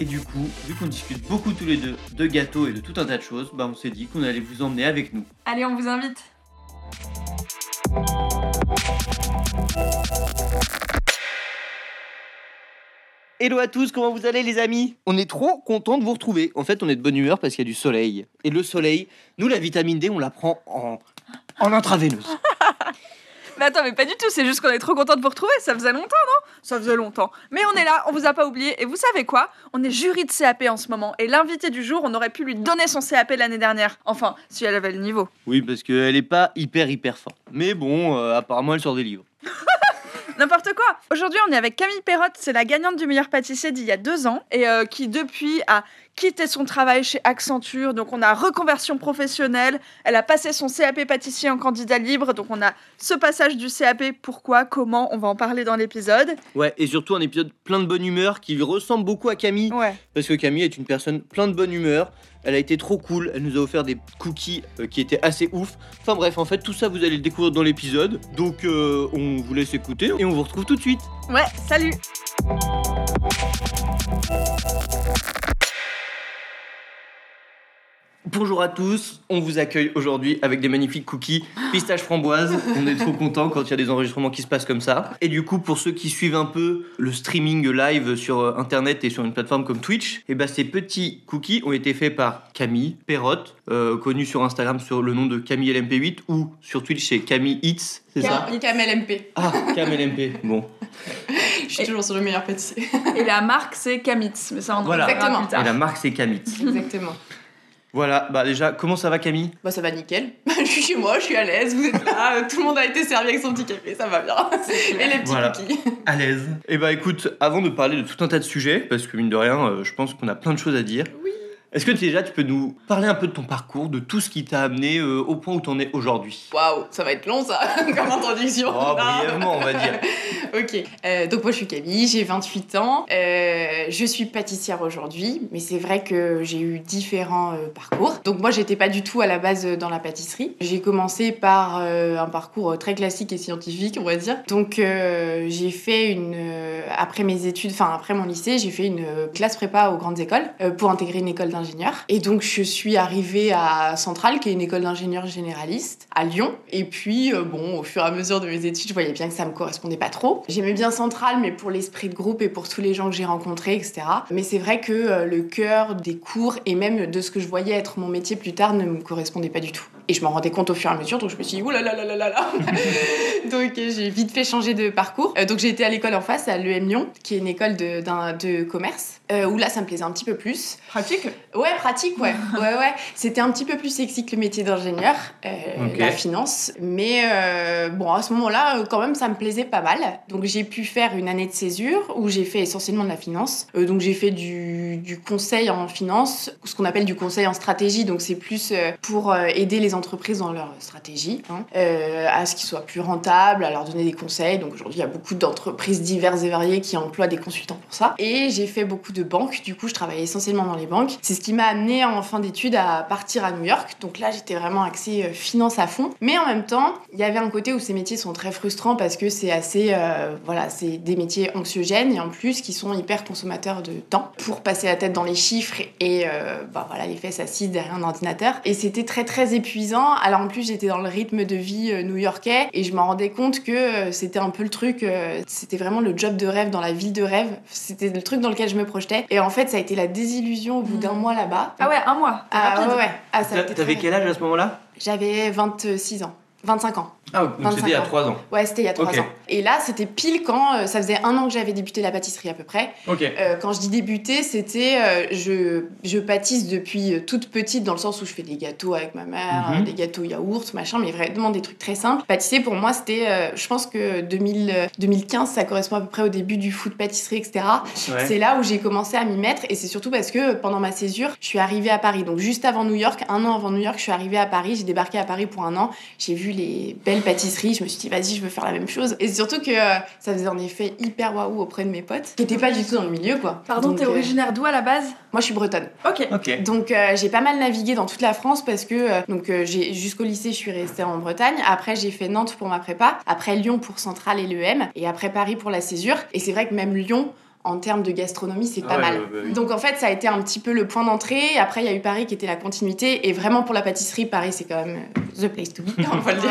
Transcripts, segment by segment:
Et du coup, vu qu'on discute beaucoup tous les deux de gâteaux et de tout un tas de choses, bah on s'est dit qu'on allait vous emmener avec nous. Allez, on vous invite. Hello à tous, comment vous allez les amis? On est trop content de vous retrouver. En fait, on est de bonne humeur parce qu'il y a du soleil. Et le soleil, nous la vitamine D, on la prend en, en intraveineuse. Mais attends, mais pas du tout, c'est juste qu'on est trop content de vous retrouver, ça faisait longtemps, non? Ça faisait longtemps. Mais on est là, on vous a pas oublié, et vous savez quoi? On est jury de CAP en ce moment, et l'invité du jour, on aurait pu lui donner son CAP l'année dernière. Enfin, si elle avait le niveau. Oui, parce qu'elle est pas hyper hyper forte. Mais bon, euh, apparemment elle sort des livres. N'importe quoi Aujourd'hui, on est avec Camille Perrotte, c'est la gagnante du meilleur pâtissier d'il y a deux ans, et euh, qui depuis a quitté son travail chez Accenture, donc on a reconversion professionnelle, elle a passé son CAP pâtissier en candidat libre, donc on a ce passage du CAP, pourquoi, comment, on va en parler dans l'épisode. Ouais, et surtout un épisode plein de bonne humeur qui ressemble beaucoup à Camille. Ouais. Parce que Camille est une personne plein de bonne humeur. Elle a été trop cool. Elle nous a offert des cookies euh, qui étaient assez ouf. Enfin bref, en fait, tout ça, vous allez le découvrir dans l'épisode. Donc, euh, on vous laisse écouter et on vous retrouve tout de suite. Ouais, salut Bonjour à tous, on vous accueille aujourd'hui avec des magnifiques cookies pistache framboise. On est trop content quand il y a des enregistrements qui se passent comme ça. Et du coup, pour ceux qui suivent un peu le streaming live sur euh, internet et sur une plateforme comme Twitch, et ben ces petits cookies ont été faits par Camille Perrotte, euh, connue sur Instagram sur le nom de Camille LMP8 ou sur Twitch c'est Camille Hits, c'est ça Camel MP. Ah, Cam LMP. Bon, Je suis toujours sur le meilleur pâtissier. Et la marque, c'est Kamitz, mais ça, on en Voilà. reparlera Exactement. plus tard. et la marque c'est Camille. Exactement. Voilà, bah déjà, comment ça va Camille? Bah ça va nickel. je suis chez moi, je suis à l'aise, vous êtes là, euh, tout le monde a été servi avec son petit café, ça va bien. Et les petits Voilà. cookies. À l'aise. Et bah écoute, avant de parler de tout un tas de sujets, parce que mine de rien, euh, je pense qu'on a plein de choses à dire. Oui. Est-ce que déjà tu peux nous parler un peu de ton parcours, de tout ce qui t'a amené euh, au point où t'en es aujourd'hui? Waouh, ça va être long ça, comme introduction. Oh, brièvement, on va dire. ok, Euh, donc moi je suis Camille, j'ai 28 ans, Euh, je suis pâtissière aujourd'hui, mais c'est vrai que j'ai eu différents parcours. Donc moi j'étais pas du tout à la base dans la pâtisserie. J'ai commencé par un parcours très classique et scientifique, on va dire. Donc j'ai fait une, après mes études, enfin après mon lycée, j'ai fait une classe prépa aux grandes écoles pour intégrer une école Et donc je suis arrivée à Centrale, qui est une école d'ingénieur généraliste, à Lyon. Et puis euh, bon, au fur et à mesure de mes études, je voyais bien que ça me correspondait pas trop. J'aimais bien Centrale, mais pour l'esprit de groupe et pour tous les gens que j'ai rencontrés, etc. Mais c'est vrai que euh, le cœur des cours et même de ce que je voyais être mon métier plus tard ne me correspondait pas du tout. Et je m'en rendais compte au fur et à mesure, donc je me suis dit, oulala là là là là Donc j'ai vite fait changer de parcours. Euh, donc j'ai été à l'école en face, à l'EM Lyon, qui est une école de, d'un- de commerce, euh, où là ça me plaisait un petit peu plus. Pratique? Ouais, pratique, ouais. ouais, ouais. C'était un petit peu plus sexy que le métier d'ingénieur, euh, la finance. Mais bon, à ce moment-là, quand même, ça me plaisait pas mal. Donc j'ai pu faire une année de césure où j'ai fait essentiellement de la finance. Donc j'ai fait du, du conseil en finance, ce qu'on appelle du conseil en stratégie. Donc c'est plus pour aider les entreprises dans leur stratégie, hein, euh, à ce qu'ils soient plus rentables, à leur donner des conseils. Donc aujourd'hui, il y a beaucoup d'entreprises diverses et variées qui emploient des consultants pour ça. Et j'ai fait beaucoup de banques. Du coup, je travaillais essentiellement dans les banques. C'est ce qui m'a amené en fin d'études à partir à New York. Donc là, j'étais vraiment axée euh, finance à fond. Mais en même temps, il y avait un côté où ces métiers sont très frustrants parce que c'est assez, euh, voilà, c'est des métiers anxiogènes et en plus qui sont hyper consommateurs de temps pour passer la tête dans les chiffres et euh, bah, voilà, les fesses assises derrière un ordinateur. Et c'était très très épuisant. Alors en plus, j'étais dans le rythme de vie euh, new-yorkais et je me rendais compte que euh, c'était un peu le truc, euh, c'était vraiment le job de rêve dans la ville de rêve. C'était le truc dans lequel je me projetais. Et en fait, ça a été la désillusion au bout d'un mois là-bas. Ah ouais, un mois, Ah rapide. ouais, ouais. Ah, ça a été T'avais quel âge à ce moment-là? J'avais 26 ans. 25 ans. Ah, donc 25 c'était il y a ans. 3 ans. Ouais, c'était il y a 3 Ok. ans. Et là, c'était pile quand euh, ça faisait un an que j'avais débuté la pâtisserie à peu près. Ok. Euh, quand je dis débuter, c'était euh, je, je pâtisse depuis toute petite dans le sens où je fais des gâteaux avec ma mère, Mhm. des gâteaux yaourt, machin, mais vraiment des trucs très simples. Pâtisser pour moi, c'était, je pense que 2000, euh, 2015, ça correspond à peu près au début du food pâtisserie, etc. Ouais. C'est là où j'ai commencé à m'y mettre et c'est surtout parce que pendant ma césure, je suis arrivée à Paris. Donc juste avant New York, un an avant New York, je suis arrivée à Paris, j'ai débarqué à Paris pour un an. J'ai vu les belles pâtisseries, je me suis dit vas-y, je veux faire la même chose. Et surtout que euh, ça faisait un effet hyper waouh auprès de mes potes qui n'étaient pas du tout dans le milieu quoi. Pardon, Donc, t'es euh, originaire d'où à la base? Moi je suis bretonne. Ok. Ok. Donc euh, j'ai pas mal navigué dans toute la France parce que euh, donc euh, j'ai jusqu'au lycée je suis restée en Bretagne. Après j'ai fait Nantes pour ma prépa, après Lyon pour Centrale et l'EM et après Paris pour la césure. Et c'est vrai que même Lyon en termes de gastronomie c'est pas Ouais, mal. ouais, ouais, ouais. Donc en fait ça a été un petit peu le point d'entrée. Après il y a eu Paris qui était la continuité et vraiment pour la pâtisserie Paris c'est quand même euh, the place to be on va le dire.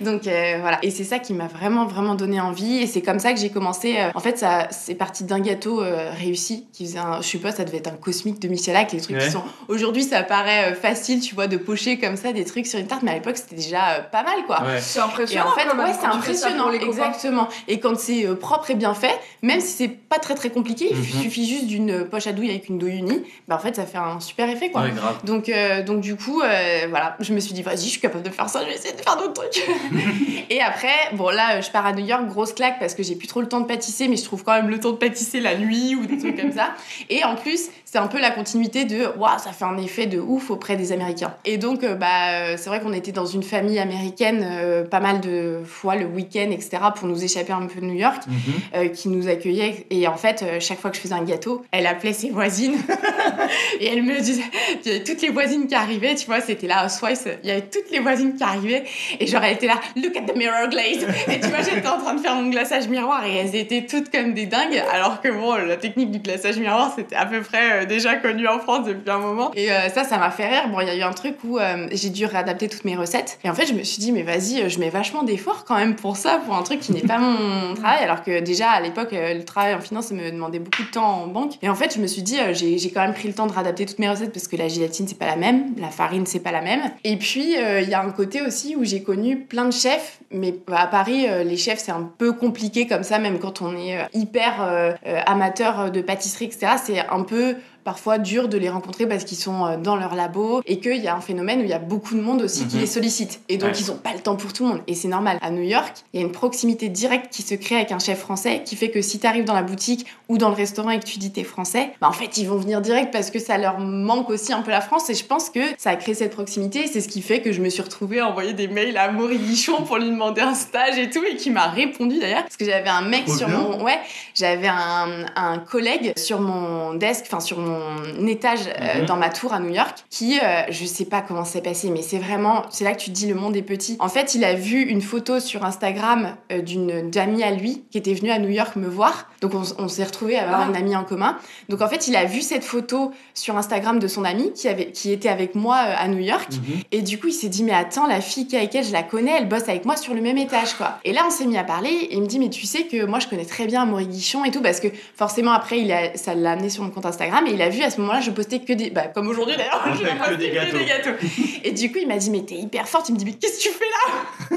Donc euh, voilà. Et c'est ça qui m'a vraiment, vraiment donné envie. Et c'est comme ça que j'ai commencé. euh, en fait, ça, c'est parti d'un gâteau euh, réussi qui faisait un. Je sais pas, ça devait être un cosmique de Michelak. Les trucs Ouais. qui sont. Aujourd'hui, ça paraît facile, tu vois, de pocher comme ça des trucs sur une tarte. Mais à l'époque, c'était déjà euh, pas mal, quoi. Ouais. C'est Et impressionnant. en fait, ouais, c'est impressionnant, exactement. Et quand c'est euh, propre et bien fait, même si c'est pas très très compliqué, il Mhm. suffit juste d'une poche à douille avec une douille unie, bah en fait, ça fait un super effet, quoi. Ouais. Donc, euh, donc du coup, euh, voilà, je me suis dit, vas-y, je suis capable de faire ça, je vais essayer de faire d'autres trucs. et après, bon là, je pars à New York, grosse claque, parce que j'ai plus trop le temps de pâtisser, mais je trouve quand même le temps de pâtisser la nuit ou des trucs comme ça. Et en plus, c'est un peu la continuité de, waouh, ça fait un effet de ouf auprès des Américains. Et donc, euh, bah, euh, c'est vrai qu'on était dans une famille américaine euh, pas mal de fois le week-end, etc., pour nous échapper un peu de New York Mhm. euh, qui nous accueillait. Et en fait, euh, chaque fois que je faisais un gâteau, elle appelait ses voisines. et elle me disait, il y avait toutes les voisines qui arrivaient, tu vois, c'était là, Swice, il y avait toutes les voisines qui arrivaient. Et genre, elle était là, look at the mirror glaze. Et tu vois, j'étais en train de faire mon glaçage miroir et elles étaient toutes comme des dingues. Alors que bon, la technique du glaçage miroir, c'était à peu près euh, déjà connu en France depuis un moment. Et euh, ça, ça m'a fait rire. Bon, il y a eu un truc où euh, j'ai dû réadapter toutes mes recettes. Et en fait, je me suis dit, mais vas-y, je mets vachement d'efforts quand même pour ça, pour un truc qui n'est pas mon travail. Alors que déjà, à l'époque, le travail en finance, me demandait beaucoup de temps en banque. Et en fait, je me suis dit, j'ai quand même pris le temps de réadapter toutes mes recettes parce que la gélatine, c'est pas la même, la farine, c'est pas la même. Et puis, il y a un côté aussi où j'ai connu plein de chefs, mais à Paris, les chefs, c'est un peu compliqué comme ça, même quand on est hyper amateur de pâtisserie, etc. C'est un peu parfois dur de les rencontrer parce qu'ils sont euh, dans leur labo et qu'il y a un phénomène où il y a beaucoup de monde aussi qui Mhm. les sollicite. Et donc, Ouais. ils n'ont pas le temps pour tout le monde. Et c'est normal. À New York, il y a une proximité directe qui se crée avec un chef français qui fait que si tu arrives dans la boutique ou dans le restaurant et que tu dis t'es français, bah en fait, ils vont venir direct parce que ça leur manque aussi un peu la France. Et je pense que ça a créé cette proximité. C'est ce qui fait que je me suis retrouvée à envoyer des mails à Maury Guichon pour lui demander un stage et tout et qui m'a répondu d'ailleurs. Parce que j'avais un mec sur bien. mon. Ouais, j'avais un, un collègue sur mon desk, enfin sur mon étage euh, Mhm. dans ma tour à New York, qui, euh, je sais pas comment c'est passé, mais c'est vraiment, c'est là que tu te dis le monde est petit. En fait, il a vu une photo sur Instagram euh, d'une amie à lui qui était venue à New York me voir. Donc on, s'est retrouvés à avoir Ah. une amie en commun. Donc en fait, il a vu cette photo sur Instagram de son amie qui avait, qui était avec moi euh, à New York. Mhm. Et du coup, il s'est dit, mais attends, la fille qui est avec elle, je la connais, elle bosse avec moi sur le même étage, quoi. Et là, on s'est mis à parler, et il me dit, mais tu sais que moi, je connais très bien Amaury Guichon et tout, parce que forcément, après, il a, ça l'a amené sur mon compte Instagram, et il a vu à ce moment-là, je postais que des. Bah, comme aujourd'hui d'ailleurs, je que des gâteaux. gâteaux. Et du coup, il m'a dit, mais t'es hyper forte. Il me dit, mais qu'est-ce que tu fais là?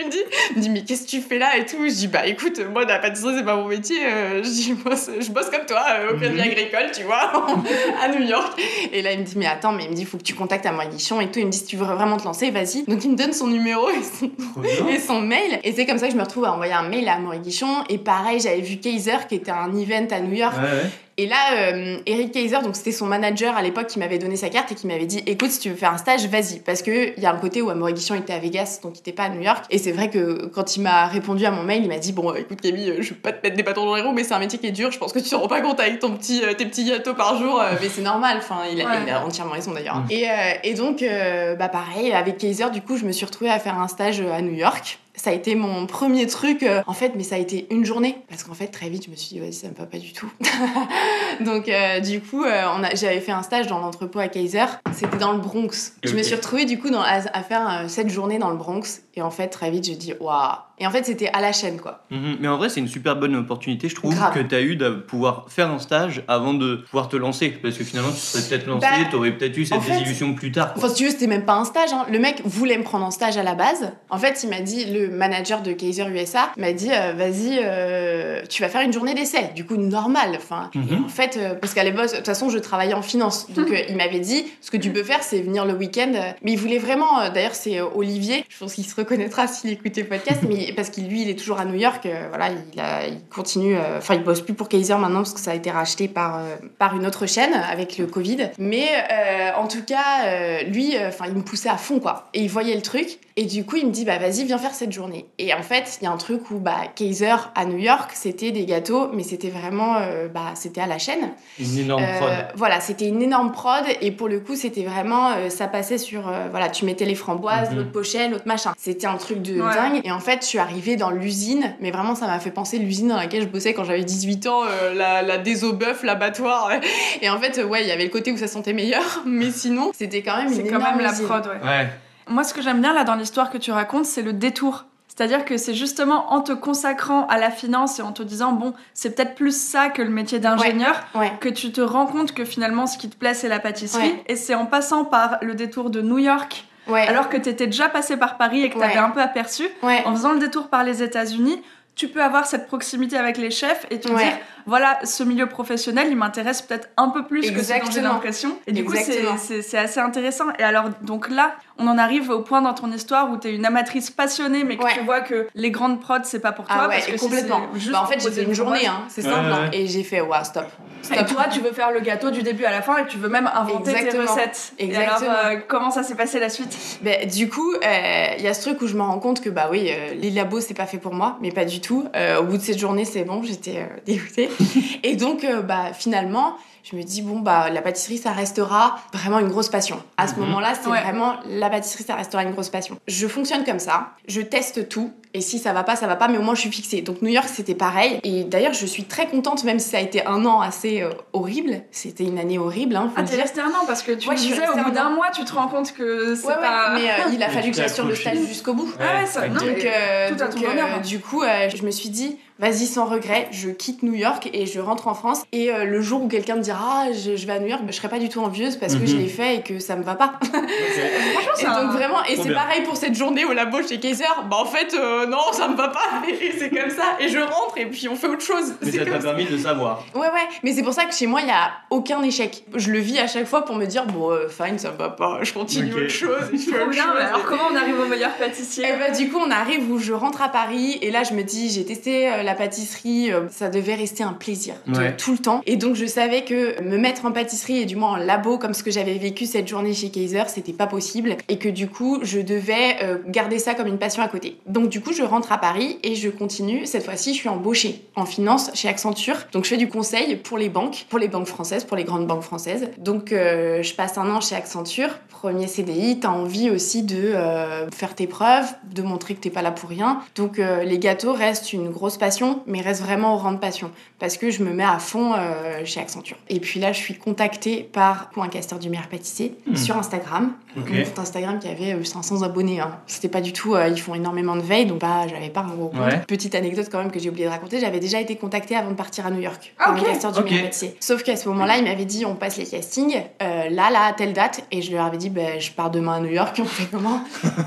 Il me dit, il me dit, mais qu'est-ce que tu fais là et tout. Je dis, bah écoute, moi, la pâtisserie, c'est pas mon métier. euh, je dis, moi, c'est- je bosse comme toi, euh, au crédit Mhm. agricole, tu vois, à New York. Et là, il me dit, mais attends, mais il me dit, faut que tu contactes à Guichon et tout. Il me dit, si tu veux vraiment te lancer, vas-y. Donc, il me donne son numéro et son, et mail. Et c'est comme ça que je me retrouve à envoyer un mail à Amaury Guichon. Et pareil, j'avais vu Kaiser, qui était un event à New York. Ouais, ouais. Et là, euh, Eric Kaiser, donc c'était son manager à l'époque qui m'avait donné sa carte et qui m'avait dit écoute, si tu veux faire un stage, vas-y. Parce qu'il y a un côté où Amaury Guichon était à Vegas, donc il était pas à New York. Et c'est vrai que quand il m'a répondu à mon mail, il m'a dit bon, écoute Camille, euh, je vais pas te mettre des bâtons dans les roues, mais c'est un métier qui est dur. Je pense que tu te rends pas compte avec ton petit, euh, tes petits gâteaux par jour, euh, mais c'est normal. Enfin, il a, Ouais. il a entièrement raison d'ailleurs. Mm. Et, euh, et donc, euh, bah pareil, avec Kaiser, du coup, je me suis retrouvée à faire un stage euh, à New York. Ça a été mon premier truc, euh, en fait, mais ça a été une journée. Parce qu'en fait, très vite, je me suis dit, vas-y, ça me va pas du tout. Donc, euh, du coup, euh, on a- j'avais fait un stage dans l'entrepôt à Kaiser. C'était dans le Bronx. Je me suis retrouvée, du coup, dans, à, à faire euh, cette journée dans le Bronx. Et en fait, très vite, je dis, waouh, Et en fait, c'était à la chaîne, quoi. Mhm. Mais en vrai, c'est une super bonne opportunité, je trouve, Grave. que tu as eu de pouvoir faire un stage avant de pouvoir te lancer. Parce que finalement, tu serais peut-être lancé, Bah, tu aurais peut-être eu cette désillusion plus tard. quoi. Enfin, si tu veux, c'était même pas un stage. hein. Le mec voulait me prendre en stage à la base. En fait, il m'a dit, le manager de Kaiser USA m'a dit, euh, vas-y, euh, tu vas faire une journée d'essai. Du coup, normal. Enfin, et Mhm. en fait, euh, parce qu'à l'époque, de toute façon, je travaillais en finance. Donc, il m'avait dit, ce que tu peux faire, c'est venir le week-end. Mais il voulait vraiment, d'ailleurs, c'est Olivier. Je pense qu'il se reconnaîtra s'il écoutait le podcast. mais parce qu'il, lui, il est toujours à New York. euh, voilà, il, il continue. euh, Enfin, il bosse plus pour Kaiser maintenant parce que ça a été racheté par, euh, par une autre chaîne avec le Covid. Mais en tout cas, lui, enfin, il me poussait à fond, quoi. Et il voyait le truc. Et du coup, il me dit, bah vas-y, viens faire cette journée. Et en fait, il y a un truc où, bah, Kaiser à New York, c'était des gâteaux, mais c'était vraiment, euh, bah, c'était à la chaîne. Une énorme Euh, prod. voilà, c'était une énorme prod et pour le coup, c'était vraiment, euh, ça passait sur, euh, voilà, tu mettais les framboises, Mhm. l'autre pochet, l'autre machin. C'était un truc de Ouais. dingue. Et en fait, je suis arrivée dans l'usine, mais vraiment, ça m'a fait penser l'usine dans laquelle je bossais quand j'avais 18 ans, euh, la, la désobœuf, l'abattoir. Et en fait, ouais, il y avait le côté où ça sentait meilleur, mais sinon, c'était quand même C'est une quand énorme même la usine. prod, ouais. Ouais. Moi, ce que j'aime bien là dans l'histoire que tu racontes, c'est le détour. C'est-à-dire que c'est justement en te consacrant à la finance et en te disant, bon, c'est peut-être plus ça que le métier d'ingénieur, Ouais. que tu te rends compte que finalement, ce qui te plaît, c'est la pâtisserie. Ouais. Et c'est en passant par le détour de New York, alors que tu étais déjà passé par Paris et que tu avais un peu aperçu, en faisant le détour par les États-Unis, tu peux avoir cette proximité avec les chefs et te dire, voilà, ce milieu professionnel, il m'intéresse peut-être un peu plus que ce dont j'ai Exactement. l'impression. Et du coup, c'est- Exactement. c'est c'est assez intéressant. Et alors, donc là, on en arrive au point dans ton histoire où tu es une amatrice passionnée, mais que Ouais. tu vois que les grandes prods, c'est pas pour toi. Ah ouais, parce que et si complètement. juste Bah, en fait, j'ai fait une journée, hein, c'est Ouais, simple. ouais, hein. Et j'ai fait, waouh, stop. Et Stop. toi, tu veux faire le gâteau du début à la fin et tu veux même inventer tes Exactement. recettes. Et Exactement. alors, euh, comment ça s'est passé la suite? Ben, du coup, euh, il y a ce truc où je me rends compte que bah oui, euh, les labos c'est pas fait pour moi, mais pas du tout. Euh, au bout de cette journée, c'est bon, j'étais euh, dégoûtée. Et donc, euh, bah finalement, je me dis bon bah la pâtisserie ça restera vraiment une grosse passion. À ce Mhm. moment-là, c'est Ouais. vraiment la pâtisserie ça restera une grosse passion. Je fonctionne comme ça, je teste tout. Et si ça va pas, ça va pas, mais au moins je suis fixée. Donc New York, c'était pareil. Et d'ailleurs, je suis très contente, même si ça a été un an assez euh, horrible. C'était une année horrible, hein, Ah, t'es dire. resté un an parce que tu Ouais, me disais au restée bout un d'un mois, tu te rends compte que c'est Ouais, ouais, pas. mais euh, il a Mais fallu que t'es j'assure le stage jusqu'au bout. Ah ouais, ça- non, Donc, euh, tout à donc, ton honneur, euh, hein. du coup, euh, je me suis dit, vas-y sans regret, je quitte New York et je rentre en France. Et euh, le jour où quelqu'un me dira, ah, je, je vais à New York, bah, je serai pas du tout envieuse parce que Mhm. je l'ai fait et que ça me va pas. Et donc vraiment, et c'est pareil pour cette journée au labo chez Kaiser. Bah en fait, euh, non, ça me va pas. Et c'est comme ça. Et je rentre et puis on fait autre chose. Mais ça t'a permis de savoir. Ouais, ouais. Mais c'est pour ça que chez moi, il y a aucun échec. Je le vis à chaque fois pour me dire, bon, euh, fine, ça me va pas. Je continue Ok. autre chose. Je fais Trop autre bien, chose. alors comment on arrive au meilleur pâtissier Et bah du coup on arrive où je rentre à Paris et là je me dis j'ai testé euh, la pâtisserie, euh, ça devait rester un plaisir Ouais. tout le temps et donc je savais que me mettre en pâtisserie et du moins en labo comme ce que j'avais vécu cette journée chez Kaiser c'était pas possible et que du coup je devais euh, garder ça comme une passion à côté. Donc du coup je rentre à Paris et je continue, cette fois-ci je suis embauchée en finance chez Accenture donc je fais du conseil pour les banques, pour les banques françaises, pour les grandes banques françaises. Donc euh, je passe un an chez Accenture, premier CDI, t'as envie aussi de euh, faire tes preuves, de montrer que t'es pas là pour rien. Donc les gâteaux restent une grosse passion, mais restent vraiment au rang de passion parce que je me mets à fond chez Accenture. Et puis là, je suis contactée par un casteur du meilleur pâtissier Mhm. sur Instagram, Ok. mon compte Instagram qui avait euh, 500 abonnés. Hein. C'était pas du tout, euh, ils font énormément de veille, donc bah j'avais pas un gros compte. Ouais. Petite anecdote quand même que j'ai oublié de raconter, j'avais déjà été contactée avant de partir à New York Ah, par ok. un casteur du. Sauf qu'à ce moment-là, il m'avait dit on passe les castings, euh, là, là, à telle date, et je leur avais dit ben je pars demain à New York, on fait comment?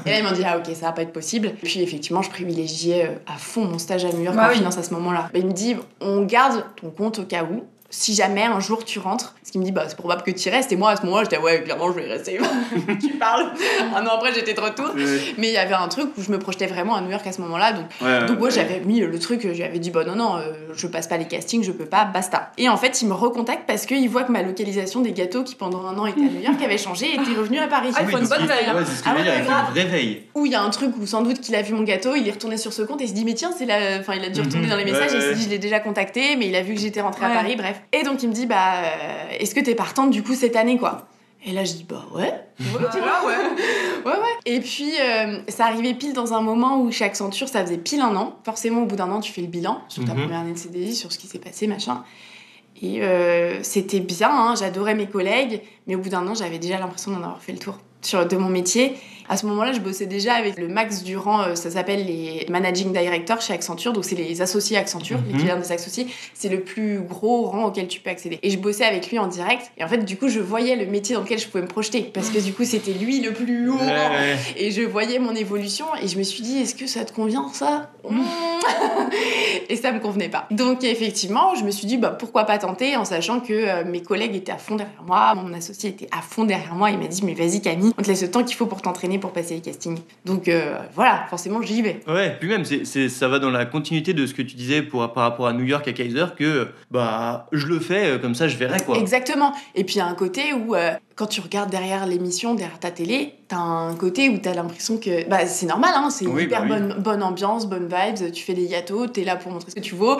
Et là, ils m'ont dit ah ok, ça va pas être possible. Puis effectivement, je privilégiais euh, à fond mon stage à New York Bah en oui. finance à ce moment-là. Ben, il me dit on garde ton compte au cas où. Si jamais un jour tu rentres, parce qu'il me dit bah c'est probable que tu y restes et moi à ce moment-là j'étais ouais clairement je vais y rester. tu parles. Un an après j'étais de retour. Mais il y avait un truc où je me projetais vraiment à New York à ce moment-là donc Ouais, donc moi ouais. j'avais mis le truc, j'avais dit bah non non, euh, je passe pas les castings, je peux pas, basta. Et en fait il me recontacte parce qu'il voit que ma localisation des gâteaux qui pendant un an était à New York avait changé et était revenue à Paris. Ah, il faut une bonne veille. Ouais, c'est ce que Ah je veux ouais, dire, il faut grave. une vraie veille. Où il y a un truc où sans doute qu'il a vu mon gâteau, il est retourné sur ce compte et il se dit mais tiens c'est la, enfin il a dû retourner Mhm. dans les messages Ouais, et il s'est dit je l'ai déjà contacté mais il a vu que j'étais rentrée à. Paris, bref. Et donc il me dit bah euh, est-ce que t'es partante du coup cette année quoi? Et là je dis bah ouais. Ouais, tu vois, ouais. ouais, ouais. Et puis, euh, ça arrivait pile dans un moment où chez Accenture, ça faisait pile un an. Forcément, au bout d'un an, tu fais le bilan sur ta Mhm. première année de CDI, sur ce qui s'est passé, machin. Et euh, c'était bien, hein, j'adorais mes collègues, Mais au bout d'un an, j'avais déjà l'impression d'en avoir fait le tour sur, de mon métier. À ce moment-là, je bossais déjà avec le max du rang, euh, ça s'appelle les managing directors chez Accenture, donc c'est les associés Accenture, Mhm. l'équivalent des associés. C'est le plus gros rang auquel tu peux accéder. Et je bossais avec lui en direct. Et en fait, du coup, je voyais le métier dans lequel je pouvais me projeter. Parce que du coup, c'était lui le plus haut Ouais. Et je voyais mon évolution et je me suis dit, est-ce que ça te convient ça? Et ça me convenait pas. Donc effectivement, je me suis dit, bah, pourquoi pas tenter en sachant que euh, mes collègues étaient à fond derrière moi, mon associé était à fond derrière moi. Il m'a dit, mais vas-y Camille, on te laisse le temps qu'il faut pour t'entraîner pour passer les castings. Donc euh, voilà, forcément j'y vais. Ouais, puis même, c'est, ça va dans la continuité de ce que tu disais pour, par rapport à New York, à Kaiser, que bah, je le fais, euh, comme ça je verrai quoi. Exactement. Et puis il y a un côté où, euh, quand tu regardes derrière l'émission, derrière ta télé, t'as un côté où t'as l'impression que. Bah, c'est normal, hein, c'est Oui, hyper bah oui. bonne, bonne ambiance, bonne vibes, tu fais des gâteaux, t'es là pour montrer ce que tu vaux.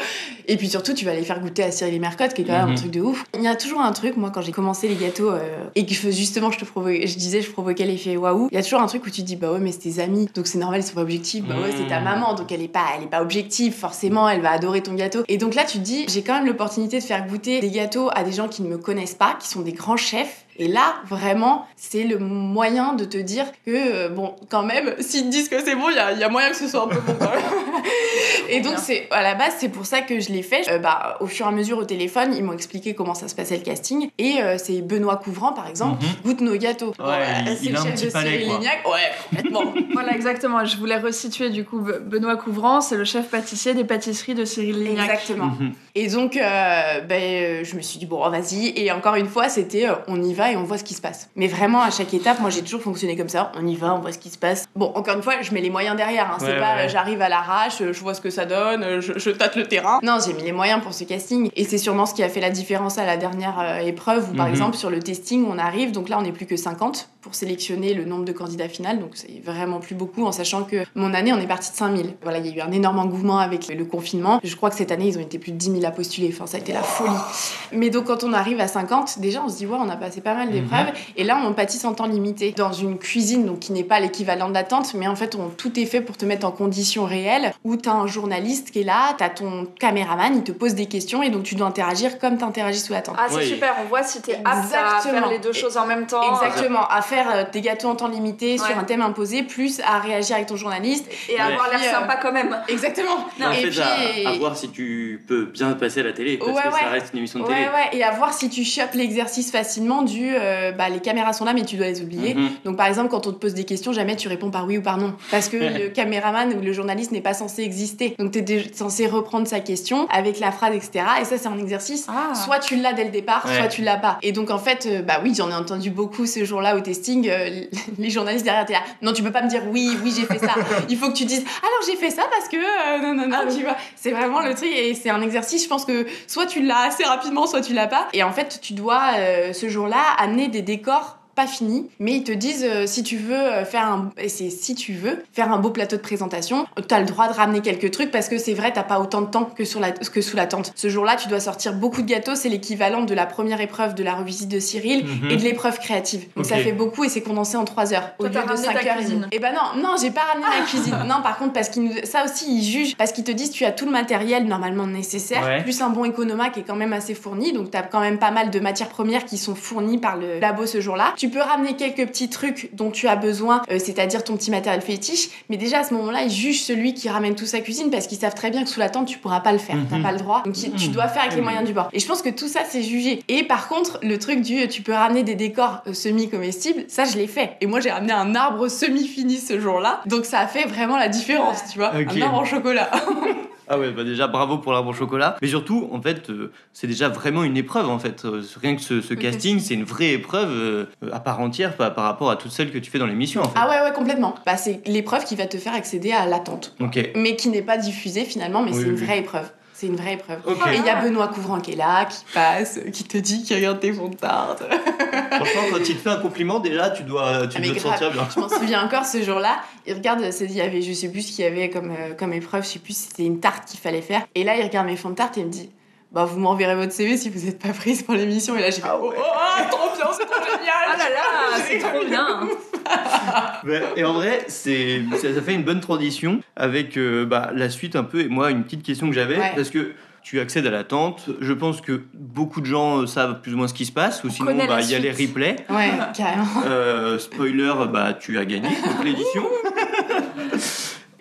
Et puis surtout, tu vas les faire goûter à Cyril et Mercotte, qui est quand même Mhm. un truc de ouf. Il y a toujours un truc, moi, quand j'ai commencé les gâteaux, euh, et que je- justement, je te provoquais, je disais, je provoquais l'effet waouh, il y a toujours un truc où tu te dis, bah ouais, mais c'est tes amis, donc c'est normal, ils sont pas objectifs. Bah ouais, c'est ta Mhm. maman, donc elle est pas, elle est pas objective, forcément, elle va adorer ton gâteau. Et donc là, tu te dis, j'ai quand même l'opportunité de faire goûter des gâteaux à des gens qui ne me connaissent pas, qui sont des grands chefs. Et là, vraiment, c'est le moyen de te dire que, euh, bon, quand même, s'ils te disent que c'est bon, il y a, il y a moyen que ce soit un peu bon quand même. Et donc, c'est à la base, c'est pour ça que je l'ai fait. Euh, bah, au fur et à mesure au téléphone, ils m'ont expliqué comment ça se passait le casting. Et euh, c'est Benoît Couvrant, par exemple, Mhm. qui goûte nos gâteaux. Ouais, il- c'est il le a un chef petit de palais, Cyril quoi. Lignac. Ouais, complètement. Voilà, exactement. Je voulais resituer du coup Be- Benoît Couvrant, c'est le chef pâtissier des pâtisseries de Cyril Lignac. Exactement. Mhm. Et donc, euh, ben, euh, je me suis dit, bon, vas-y. Et encore une fois, c'était, euh, on y va et on voit ce qui se passe. Mais vraiment, à chaque étape, moi, j'ai toujours fonctionné comme ça. On y va, on voit ce qui se passe. Bon, encore une fois, je mets les moyens derrière. Hein. C'est Ouais, pas, ouais. j'arrive à l'arrache, je vois ce que ça donne, je, je tâte le terrain. Non, j'ai mis les moyens pour ce casting. Et c'est sûrement ce qui a fait la différence à la dernière euh, épreuve, où par Mhm. exemple, sur le testing, on arrive. Donc là, on n'est plus que 50 pour sélectionner le nombre de candidats final. Donc c'est vraiment plus beaucoup, en sachant que mon année, on est parti de 5000. Voilà, il y a eu un énorme engouement avec le confinement. Je crois que cette année, ils ont été plus de 10 000 à postuler. Enfin, ça a été la folie. Mais donc, quand on arrive à 50, déjà, on se dit, ouais, on a passé pas mal d'épreuves. Et là, on pâtisse en temps limité dans une cuisine, donc qui n'est pas l'équivalent de l'attente, mais en fait, on, tout est fait pour te mettre en conditions réelles, où tu as un journaliste qui est là, tu as ton caméraman, il te pose des questions, et donc tu dois interagir comme tu interagis sous l'attente. Ah, c'est Oui. super, on voit si t'es apte à Exactement. faire les deux choses en même temps. Exactement, à faire euh, des gâteaux en temps limité sur un thème imposé, plus à réagir avec ton journaliste. Et avoir Ouais. l'air sympa quand même. Exactement. En et fait, puis, à, à voir si tu peux bien passer à la télé, parce Ouais, que ouais. ça reste une émission de Ouais, télé. ouais, et à voir si tu chopes l'exercice facilement du euh, bah, les caméras sont là, mais tu dois les oublier. Mhm. Donc, par exemple, quand on te pose des questions, jamais tu réponds par oui ou par non. Parce que le caméraman ou le journaliste n'est pas censé exister. Donc, tu es censé reprendre sa question avec la phrase, etc. Et ça, c'est un exercice. Ah. Soit tu l'as dès le départ, Ouais. soit tu l'as pas. Et donc, en fait, euh, bah oui, j'en ai entendu beaucoup ce jour-là au euh, les journalistes derrière, t'es là. Non, tu peux pas me dire oui, oui, j'ai fait ça. Il faut que tu dises alors j'ai fait ça parce que. euh, non, non, non, Ah oui. tu vois. C'est vraiment le truc. Et c'est un exercice, je pense que soit tu l'as assez rapidement, soit tu l'as pas. Et en fait, tu dois euh, ce jour-là amener des décors pas finis, mais ils te disent euh, si tu veux euh, faire un c'est si tu veux faire un beau plateau de présentation, tu as le droit de ramener quelques trucs parce que c'est vrai, t'as pas autant de temps que sur la que sous la tente. Ce jour-là, tu dois sortir beaucoup de gâteaux, c'est l'équivalent de la première épreuve de la revisite de Cyril Mhm. et de l'épreuve créative. Donc ça fait beaucoup et c'est condensé en 3 heures au Toi, lieu t'as de ramené 5 ta heures. cuisine. Et ben non, non, j'ai pas ramené ma cuisine. Non, par contre parce qu'ils nous ça aussi ils jugent parce qu'ils te disent tu as tout le matériel normalement nécessaire Ouais. plus un bon économa qui est quand même assez fourni donc t'as quand même pas mal de matières premières qui sont fournies par le labo ce jour-là. Tu peux ramener quelques petits trucs dont tu as besoin, euh, c'est-à-dire ton petit matériel fétiche, mais déjà à ce moment-là, ils jugent celui qui ramène tout sa cuisine parce qu'ils savent très bien que sous la tente, tu pourras pas le faire, t'as Mhm. pas le droit. Donc tu Mhm. dois faire avec les moyens du bord. Et je pense que tout ça, c'est jugé. Et par contre, le truc du euh, tu peux ramener des décors euh, semi-comestibles, ça, je l'ai fait. Et moi, j'ai ramené un arbre semi-fini ce jour-là. Donc ça a fait vraiment la différence, tu vois. Un arbre en chocolat. Ah ouais, bah déjà bravo pour l'arbre au chocolat. Mais surtout, en fait, euh, c'est déjà vraiment une épreuve en fait. Euh, rien que ce, ce casting, c'est une vraie épreuve euh, à part entière par, par rapport à toutes celles que tu fais dans l'émission en fait. ah ouais, ouais, complètement. Bah, c'est l'épreuve qui va te faire accéder à l'attente. Ok. Mais qui n'est pas diffusée finalement, mais Oui, c'est une oui. vraie épreuve. C'est une vraie épreuve. Et il y a Benoît Couvrant qui est là, qui passe, qui te dit qu'il regarde tes fonds de tarte. Franchement, quand il te fait un compliment, déjà, tu dois, tu Ah, dois te grave. sentir bien. Je m'en souviens encore ce jour-là. Il regarde, il y avait, je sais plus ce qu'il y avait comme, euh, comme épreuve, je sais plus si c'était une tarte qu'il fallait faire. Et là, il regarde mes fonds de tarte et il me dit Bah, vous m'enverrez votre CV si vous n'êtes pas prise pour l'émission. Et là, j'ai fait Ah Oh, ouais. oh, trop bien, c'est trop génial Ah là là, c'est trop bien. Et en vrai, c'est ça, ça fait une bonne transition avec euh, bah, la suite un peu. Et moi, une petite question que j'avais, Ouais. parce que tu accèdes à la tente. Je pense que beaucoup de gens euh, savent plus ou moins ce qui se passe, ou sinon bah, il y a les replays. Ouais, carrément. Euh, spoiler, bah tu as gagné l'édition.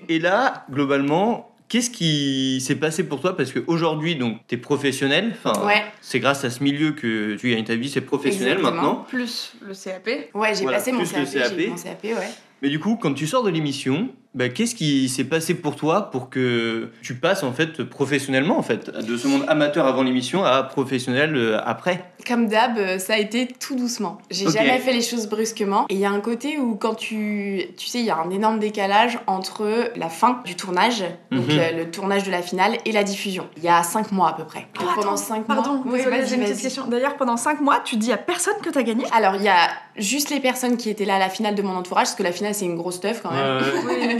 Et là, globalement, qu'est-ce qui s'est passé pour toi? Parce qu'aujourd'hui, donc, tu es professionnel. Enfin, Ouais. c'est grâce à ce milieu que tu gagnes ta vie, c'est professionnel Exactement. maintenant. Plus le CAP. Ouais, j'ai Voilà, passé mon plus le CAP, j'ai CAP. eu mon CAP, ouais. Mais du coup, quand tu sors de l'émission, bah, qu'est-ce qui s'est passé pour toi pour que tu passes en fait professionnellement en fait de ce monde amateur avant l'émission à professionnel euh, après? Comme d'hab, euh, ça a été tout doucement. J'ai Ok. jamais fait les choses brusquement. Et il y a un côté où quand tu... Tu sais, il y a un énorme décalage entre la fin du tournage, donc Mhm. le tournage de la finale, et la diffusion. Il y a cinq mois à peu près. Oh, pendant cinq Pardon, mois... Oui, désolée, vas-y, j'ai une petite question. D'ailleurs, pendant 5 mois, tu dis à personne que t'as gagné? Alors, il y a juste les personnes qui étaient là à la finale de mon entourage, parce que la finale, c'est une grosse teuf quand même.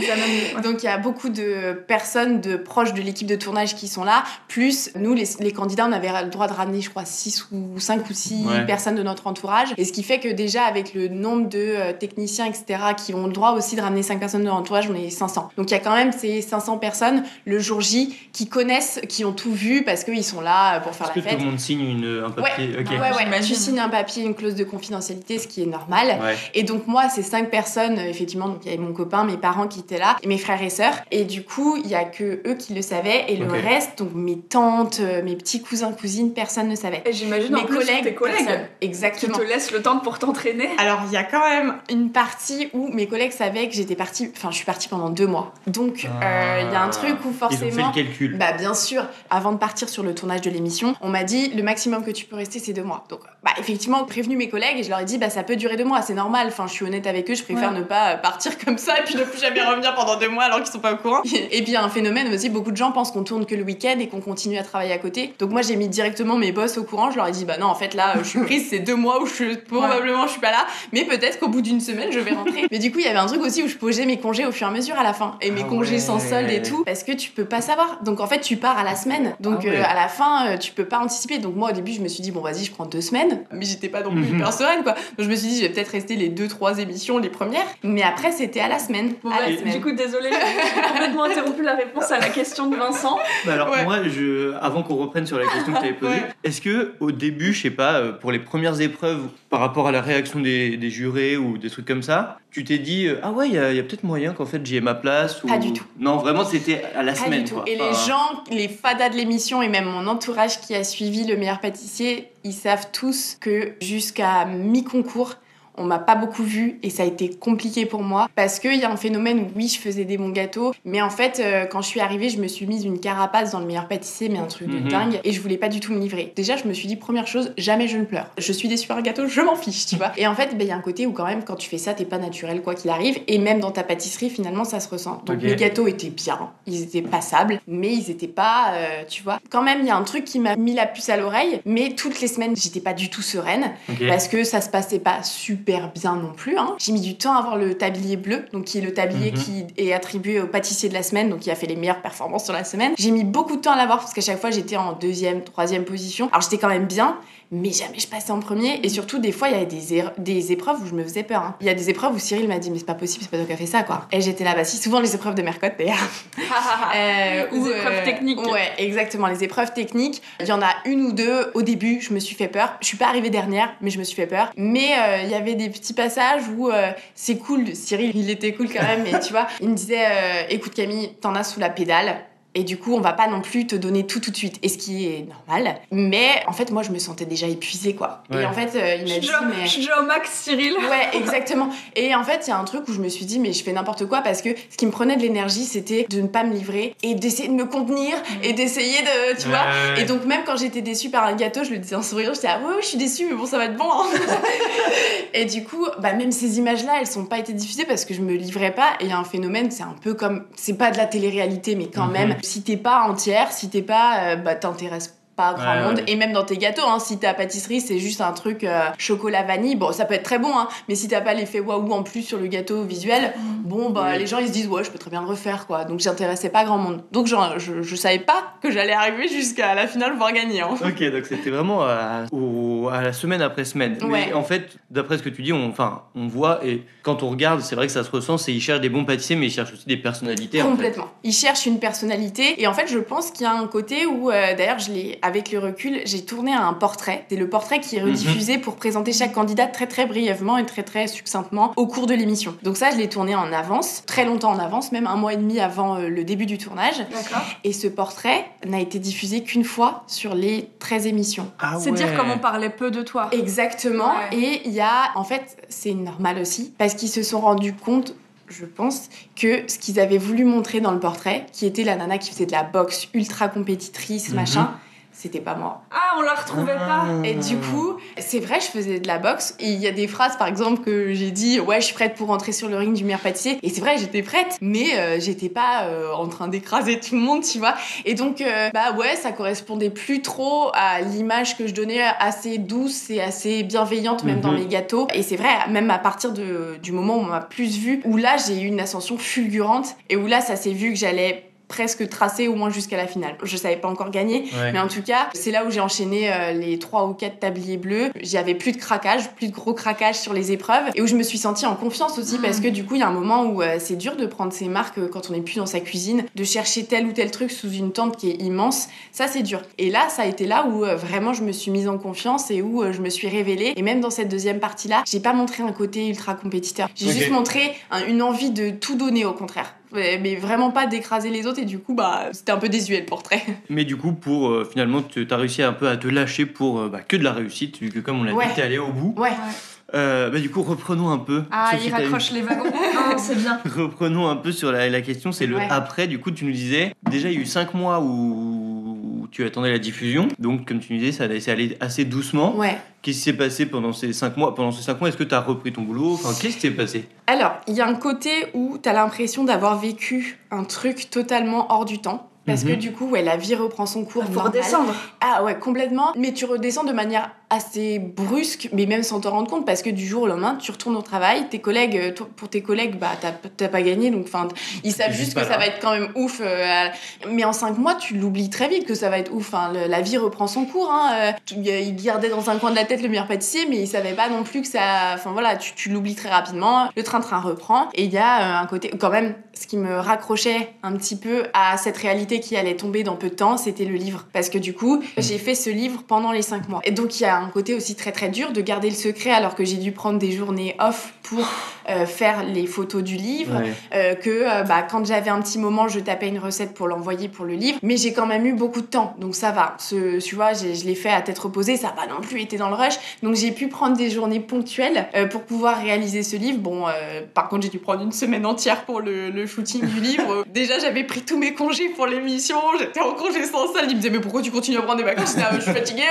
Donc il y a beaucoup de personnes de proches de l'équipe de tournage qui sont là, plus nous les, les candidats on avait le droit de ramener je crois 6 ou 5 ou 6 Ouais. personnes de notre entourage et ce qui fait que déjà avec le nombre de euh, techniciens etc qui ont le droit aussi de ramener 5 personnes de notre entourage on est 500. Donc il y a quand même ces 500 personnes le jour J qui connaissent, qui ont tout vu parce qu'ils sont là pour faire Est-ce que la tout fête. le monde signe une, un papier. Ouais, tu signes un papier, une clause de confidentialité, ce qui est normal. Ouais. Et donc moi, ces cinq personnes, euh, effectivement, donc il y avait mon copain, mes parents qui étaient là, et mes frères et sœurs. Et du coup, il y a que eux qui le savaient, et le reste, donc mes tantes, euh, mes petits cousins, cousines, personne ne savait. J'imagine en Mes plus collègues, tes collègues personne. qui Exactement. te laissent le temps pour t'entraîner. Alors, il y a quand même une partie où mes collègues savaient que j'étais partie, enfin, je suis partie pendant deux mois. Donc, euh, il y a un truc où Ils ont fait forcément. le calcul. Bah bien sûr, avant de partir sur le tournage de l'émission, on m'a dit le maximum que tu peux rester c'est deux mois. Donc bah effectivement, prévenu mes collègues et je leur ai dit bah ça peut durer deux mois, c'est normal. Enfin je suis honnête avec eux, je préfère Ouais. ne pas partir comme ça et puis ne plus jamais revenir pendant deux mois alors qu'ils sont pas au courant. Et puis il y a un phénomène aussi, beaucoup de gens pensent qu'on tourne que le week-end et qu'on continue à travailler à côté. Donc moi j'ai mis directement mes boss au courant, je leur ai dit bah non en fait là je suis prise, c'est deux mois où je suis probablement je suis pas là, mais peut-être qu'au bout d'une semaine je vais rentrer. mais du coup il y avait un truc aussi où je posais mes congés au fur et à mesure à la fin et mes Ah congés sans solde et tout parce que tu peux pas savoir. Donc en fait tu pars à la semaine. Donc Ah ouais. euh, à la fin euh, tu peux pas anticiper. Donc moi au début je me suis dit bon vas-y je prends deux semaines, mais j'étais pas non plus Mhm. hyper sereine quoi. Donc je me suis dit je vais peut-être rester les deux trois émissions les premières, mais après c'était à la semaine. À la semaine. Du coup, désolée, j'ai complètement interrompu la réponse à la question de Vincent. Bah alors Ouais. moi, je, avant qu'on reprenne sur la question que tu avais posée, Ouais. est-ce que au début, je sais pas, euh, pour les premières épreuves, par rapport à la réaction des, des jurés ou des trucs comme ça, tu t'es dit euh, ah ouais, il y a, peut-être moyen qu'en fait j'y ai ma place ou... Pas du tout. Non, vraiment, c'était à la Pas semaine. du tout. quoi. Et les gens, les fadas de l'émission et même mon entourage qui a suivi le meilleur pâtissier, ils savent tous que jusqu'à mi-concours, on m'a pas beaucoup vu et ça a été compliqué pour moi parce qu'il y a un phénomène où oui je faisais des bons gâteaux mais en fait euh, quand je suis arrivée je me suis mise une carapace dans le meilleur pâtissier mais un truc de Mhm. dingue et je voulais pas du tout me livrer. Déjà je me suis dit première chose jamais je ne pleure. Je suis déçue par un gâteau je m'en fiche tu vois. Et en fait ben, il y a un côté où quand même quand tu fais ça t'es pas naturel quoi qu'il arrive et même dans ta pâtisserie finalement ça se ressent. Donc mes gâteaux étaient bien ils étaient passables mais ils étaient pas euh, tu vois. Quand même il y a un truc qui m'a mis la puce à l'oreille mais toutes les semaines j'étais pas du tout sereine parce que ça se passait pas super bien non plus. hein. J'ai mis du temps à avoir le tablier bleu, donc qui est le tablier Mhm. qui est attribué au pâtissier de la semaine, donc qui a fait les meilleures performances sur la semaine. J'ai mis beaucoup de temps à l'avoir parce qu'à chaque fois j'étais en deuxième, troisième position. Alors j'étais quand même bien, mais jamais je passais en premier. Et surtout, des fois, il y avait des, er- des épreuves où je me faisais peur. hein. Il y a des épreuves où Cyril m'a dit, mais c'est pas possible, c'est pas toi qui as fait ça, quoi. Et j'étais là, bah si, souvent les épreuves de Mercotte d'ailleurs. Euh, Les ou, épreuves euh, techniques. Ouais, exactement, les épreuves techniques. Il y en a une ou deux au début, je me suis fait peur. Je suis pas arrivée dernière, mais je me suis fait peur. Mais euh, il y avait des petits passages où euh, c'est cool. Cyril, il était cool quand même, mais tu vois, il me disait euh, écoute Camille, t'en as sous la pédale. Et du coup, on va pas non plus te donner tout tout de suite, et ce qui est normal. Mais en fait, moi, je me sentais déjà épuisée, quoi. Ouais. Et en fait, euh, il Je m'a suis dit, déjà- mais... je suis déjà au max, Cyril. Ouais, exactement. Et en fait, il y a un truc où je me suis dit, mais je fais n'importe quoi parce que ce qui me prenait de l'énergie, c'était de ne pas me livrer et d'essayer de me contenir et d'essayer de, tu vois. Et donc, même quand j'étais déçue par un gâteau, je le disais en souriant, j'étais, ah ouais, ouais, je suis déçue, mais bon, ça va être bon. hein. et du coup, bah, même ces images-là, elles sont pas été diffusées parce que je me livrais pas. Et il y a un phénomène, c'est un peu comme, c'est pas de la télé-réalité, mais quand Mhm. même, si t'es pas entière, si t'es pas, euh, bah, t'intéresses pas grand Ouais, monde. ouais. Et même dans tes gâteaux, hein, si ta pâtisserie c'est juste un truc euh, chocolat vanille, bon ça peut être très bon, hein, mais si t'as pas l'effet waouh en plus sur le gâteau visuel, bon bah Oui. les gens ils se disent ouais je peux très bien le refaire quoi. Donc j'intéressais pas grand monde. Donc genre, je, je savais pas que j'allais arriver jusqu'à la finale voire gagner. Hein. Ok, donc c'était vraiment à, au- à la semaine après semaine. Mais en fait, d'après ce que tu dis, on, enfin, on voit et quand on regarde, c'est vrai que ça se ressent, c'est ils cherchent des bons pâtissiers, mais ils cherchent aussi des personnalités. en fait. Complètement. Ils cherchent une personnalité et en fait je pense qu'il y a un côté où euh, d'ailleurs je l'ai avec le recul j'ai tourné un portrait. C'est le portrait qui est rediffusé pour présenter chaque candidat très très brièvement et très très succinctement au cours de l'émission. Donc ça je l'ai tourné en avance, très longtemps en avance, même un mois et demi avant euh, le début du tournage. D'accord. Et ce portrait n'a été diffusé qu'une fois sur les 13 émissions. Ah C'est dire ouais. comme on parlait peu de toi. Exactement. Ouais. Et il y a, en fait, c'est normal aussi, parce qu'ils se sont rendus compte, je pense, que ce qu'ils avaient voulu montrer dans le portrait, qui était la nana qui faisait de la boxe ultra compétitrice, Mhm. machin, c'était pas moi. Ah, on la retrouvait pas. Et du coup, c'est vrai, je faisais de la boxe. Et il y a des phrases, par exemple, que j'ai dit Ouais, je suis prête pour rentrer sur le ring du meilleur pâtissier. Et c'est vrai, j'étais prête, mais euh, j'étais pas euh, en train d'écraser tout le monde, tu vois. Et donc, euh, bah ouais, ça correspondait plus trop à l'image que je donnais, assez douce et assez bienveillante, même Mhm. dans mes gâteaux. Et c'est vrai, même à partir de, du moment où on m'a plus vue, où là, j'ai eu une ascension fulgurante et où là, ça s'est vu que j'allais presque tracer au moins jusqu'à la finale. Je savais pas encore gagner, Ouais. mais en tout cas, c'est là où j'ai enchaîné euh, les trois ou quatre tabliers bleus. J'avais plus de craquage, plus de gros craquage sur les épreuves et où je me suis sentie en confiance aussi parce que du coup, il y a un moment où euh, c'est dur de prendre ses marques euh, quand on n'est plus dans sa cuisine, de chercher tel ou tel truc sous une tente qui est immense. Ça, c'est dur. Et là, ça a été là où euh, vraiment je me suis mise en confiance et où euh, je me suis révélée. Et même dans cette deuxième partie-là, j'ai pas montré un côté ultra compétiteur. J'ai juste montré un- une envie de tout donner au contraire. Mais vraiment pas d'écraser les autres et du coup, bah, c'était un peu désuet le portrait. Mais du coup, pour euh, finalement, tu as réussi un peu à te lâcher pour euh, bah, que de la réussite, vu que comme on l'a Ouais. dit, t'es allé au bout. Ouais. Euh, bah, du coup, reprenons un peu. Ah, il raccroche les wagons. Non, c'est bien. Reprenons un peu sur la, la question, c'est le Ouais. après. Du coup, tu nous disais, déjà, il y a eu 5 mois où tu attendais la diffusion. Donc, comme tu nous disais, ça allé assez doucement. Ouais. Qu'est-ce qui s'est passé pendant ces 5 mois Pendant ces 5 mois, est-ce que tu as repris ton boulot? Enfin, qu'est-ce qui s'est passé? Alors, il y a un côté où t'as l'impression d'avoir vécu un truc totalement hors du temps. Parce que Mhm. du coup, ouais, la vie reprend son cours. Faut normal. redescendre. Ah ouais, complètement. Mais tu redescends de manière assez brusque, mais même sans t'en rendre compte, parce que du jour au lendemain, tu retournes au travail. Tes collègues, euh, toi, pour tes collègues, bah t'as t'as pas gagné, donc enfin, ils savent juste juste que ça va être quand même ouf. euh, mais en cinq mois, tu l'oublies très vite que ça va être ouf. hein. Le- la vie reprend son cours. Hein. Euh, tu- Ils gardaient dans un coin de la tête le meilleur pâtissier, mais ils savaient pas non plus que ça. Enfin voilà, tu, tu l'oublies très rapidement. Le train-train reprend, et il y a euh, un côté quand même, ce qui me raccrochait un petit peu à cette réalité qui allait tomber dans peu de temps, c'était le livre, parce que du coup, j'ai fait ce livre pendant les cinq mois. Et donc il y a un côté aussi très très dur de garder le secret alors que j'ai dû prendre des journées off pour euh, faire les photos du livre, Ouais. euh, que euh, bah, quand j'avais un petit moment, je tapais une recette pour l'envoyer pour le livre. Mais j'ai quand même eu beaucoup de temps, donc ça va. Ce, tu vois, je l'ai fait à tête reposée, ça n'a pas non plus été dans le rush. Donc j'ai pu prendre des journées ponctuelles pour pouvoir réaliser ce livre. Bon, par contre, j'ai dû prendre une semaine entière pour le, le shooting du livre. Déjà, j'avais pris tous mes congés pour l'émission, j'étais en congé sans salle. Ils me disaient, mais pourquoi tu continues à prendre des vacances? Ah, Je suis fatiguée.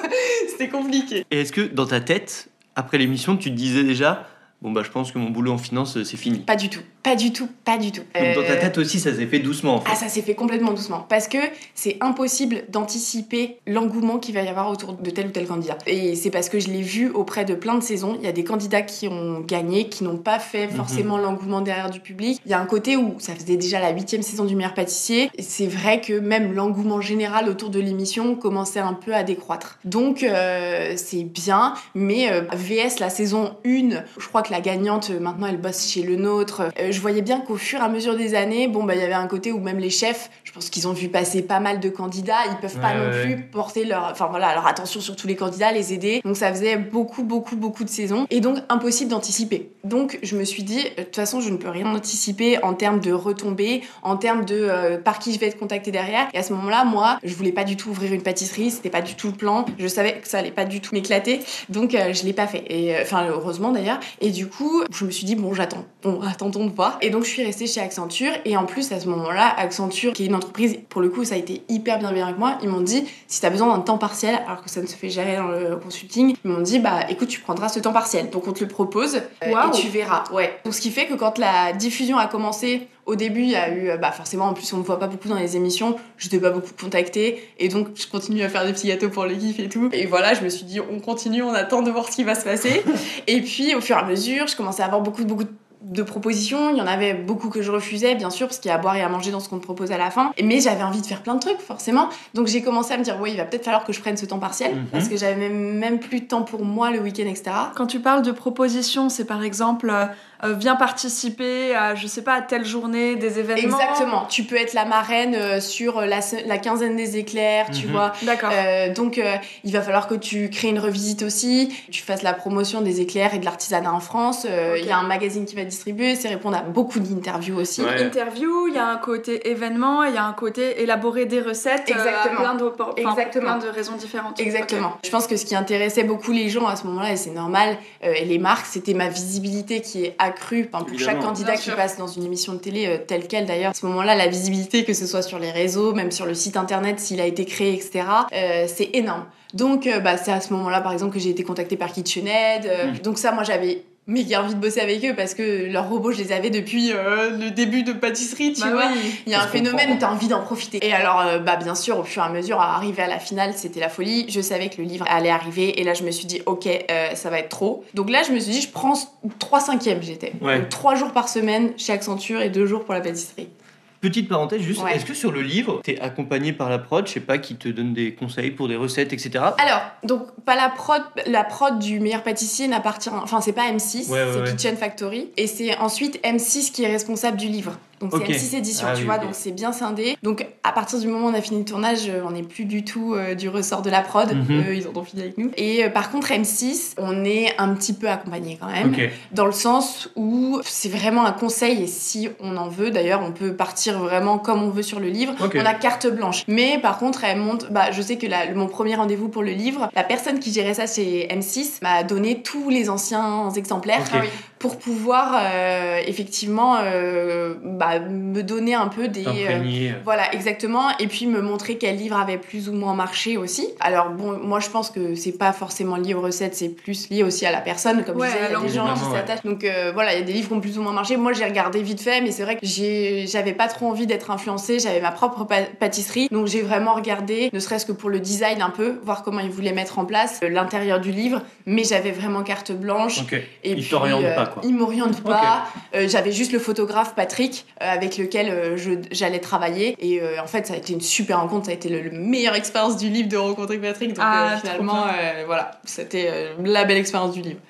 C'était compliqué. Et est-ce que dans ta tête, après l'émission, tu te disais déjà, bon, bah, je pense que mon boulot en finance, euh, c'est fini? Pas du tout, pas du tout, pas du tout. Donc, dans ta Euh, tête aussi, ça s'est fait doucement, en fait. Ah, ça s'est fait complètement doucement. Parce que c'est impossible d'anticiper l'engouement qu'il va y avoir autour de tel ou tel candidat. Et c'est parce que je l'ai vu auprès de plein de saisons. Il y a des candidats qui ont gagné, qui n'ont pas fait Mhm. forcément l'engouement derrière du public. Il y a un côté où ça faisait déjà la huitième saison du meilleur pâtissier. Et C'est vrai que même l'engouement général autour de l'émission commençait un peu à décroître. Donc euh, c'est bien, mais euh, VS la saison 1, je crois que la gagnante maintenant elle bosse chez le nôtre. Euh, je voyais bien qu'au fur et à mesure des années, bon bah il y avait un côté où même les chefs, je pense qu'ils ont vu passer pas mal de candidats, ils peuvent pas Ouais, non ouais, plus porter leur, enfin voilà, leur attention sur tous les candidats, les aider. Donc ça faisait beaucoup beaucoup beaucoup de saisons et donc impossible d'anticiper. Donc je me suis dit de toute façon je ne peux rien anticiper en termes de retombées, en termes de euh, par qui je vais être contactée derrière. Et à ce moment-là, moi, je voulais pas du tout ouvrir une pâtisserie, c'était pas du tout le plan. Je savais que ça allait pas du tout m'éclater, donc euh, je l'ai pas fait. Et euh, enfin heureusement d'ailleurs. Et du coup, je me suis dit bon, j'attends. Bon, attendons de Et donc je suis restée chez Accenture. Et en plus à ce moment-là, Accenture, qui est une entreprise pour le coup, ça a été hyper bienveillant avec moi. Ils m'ont dit si t'as besoin d'un temps partiel, alors que ça ne se fait jamais dans le consulting, ils m'ont dit bah écoute, tu prendras ce temps partiel. Donc on te le propose euh, et tu verras. Ouais. Donc ce qui fait que quand la diffusion a commencé Au début, il y a eu, euh, bah forcément, en plus, on me voit pas beaucoup dans les émissions, je t'ai pas beaucoup contactée, et donc je continue à faire des petits gâteaux pour les gifs et tout. Et voilà, je me suis dit, on continue, on attend de voir ce qui va se passer. et puis, au fur et à mesure, je commençais à avoir beaucoup, beaucoup de de propositions. Il y en avait beaucoup que je refusais, bien sûr, parce qu'il y a à boire et à manger dans ce qu'on te propose à la fin. Mais j'avais envie de faire plein de trucs, forcément. Donc j'ai commencé à me dire, oui, il va peut-être falloir que je prenne ce temps partiel, Mhm. parce que j'avais même, même plus de temps pour moi le week-end, etc. Quand tu parles de propositions, c'est par exemple euh, euh, viens participer à, je sais pas, à telle journée, des événements. Exactement. Tu peux être la marraine euh, sur la, se- la quinzaine des éclairs, tu Mhm. vois. D'accord. Euh, donc, euh, il va falloir que tu crées une revisite aussi, tu fasses la promotion des éclairs et de l'artisanat en France. Euh, Il y a un magazine qui va distribuer, c'est répondre à beaucoup d'interviews aussi. Ouais. Interview, il y a un côté événement, il y a un côté élaborer des recettes euh, Exactement. à plein, enfin, Exactement. plein de raisons différentes. Exactement. Je pense que ce qui intéressait beaucoup les gens à ce moment-là, et c'est normal, euh, et les marques, c'était ma visibilité qui est accrue pour Évidemment. chaque candidat Bien qui sûr. passe dans une émission de télé euh, telle quelle d'ailleurs. À ce moment-là, la visibilité, que ce soit sur les réseaux, même sur le site internet s'il a été créé, etc., euh, c'est énorme. Donc, euh, bah, c'est à ce moment-là, par exemple, que j'ai été contactée par KitchenAid. euh, Mhm. Donc ça, moi, j'avais méga envie de bosser avec eux parce que leurs robots, je les avais depuis euh, le début de pâtisserie, tu Bah vois. oui. Il y a un phénomène où tu as envie d'en profiter. Et alors, euh, bah, bien sûr, au fur et à mesure, à arriver à la finale, c'était la folie. Je savais que le livre allait arriver. Et là, je me suis dit, OK, euh, ça va être trop. Donc là, je me suis dit, je prends 3 cinquièmes, j'étais. Ouais. Donc 3 jours par semaine chez Accenture et 2 jours pour la pâtisserie. Petite parenthèse, juste, Ouais. est-ce que sur le livre, t'es accompagné par la prod, je sais pas, qui te donne des conseils pour des recettes, etc. Alors, donc, pas la prod, la prod du meilleur pâtissier n'appartient. Enfin, c'est pas M6, Ouais, ouais, c'est ouais. Kitchen Factory. Et c'est ensuite M6 qui est responsable du livre. Donc, c'est M6 Édition, Ah tu oui, vois, donc c'est bien scindé. Donc, à partir du moment où on a fini le tournage, euh, on n'est plus du tout euh, du ressort de la prod. Mhm. Eux, ils en ont fini avec nous. Et euh, par contre, M6, on est un petit peu accompagné quand même. Dans le sens où c'est vraiment un conseil, et si on en veut, d'ailleurs, on peut partir vraiment comme on veut sur le livre. On a carte blanche. Mais par contre, elle monte. Bah, je sais que la- mon premier rendez-vous pour le livre, la personne qui gérait ça chez M6 m'a donné tous les anciens exemplaires. Ah pour pouvoir euh, effectivement euh, bah, me donner un peu des. euh, voilà, exactement. Et puis me montrer quel livre avait plus ou moins marché aussi. Alors bon, moi je pense que c'est pas forcément lié aux recettes, c'est plus lié aussi à la personne. Comme Ouais, je disais, il y a alors, des gens qui ouais. Donc euh, voilà, il y a des livres qui ont plus ou moins marché. Moi j'ai regardé vite fait, mais c'est vrai que j'avais pas trop envie d'être influencée. J'avais ma propre pâtisserie. Donc j'ai vraiment regardé, ne serait-ce que pour le design un peu, voir comment ils voulaient mettre en place euh, l'intérieur du livre. Mais j'avais vraiment carte blanche. Ok. Et Ils puis, t'orientent euh, pas, quoi. Ils m'orientent pas. Euh, J'avais juste le photographe Patrick euh, avec lequel euh, j'allais travailler. Et euh, en fait, ça a été une super rencontre. Ça a été le, le meilleure expérience du livre de rencontrer Patrick. Donc Ah, euh, finalement, euh, voilà, c'était euh, la belle expérience du livre.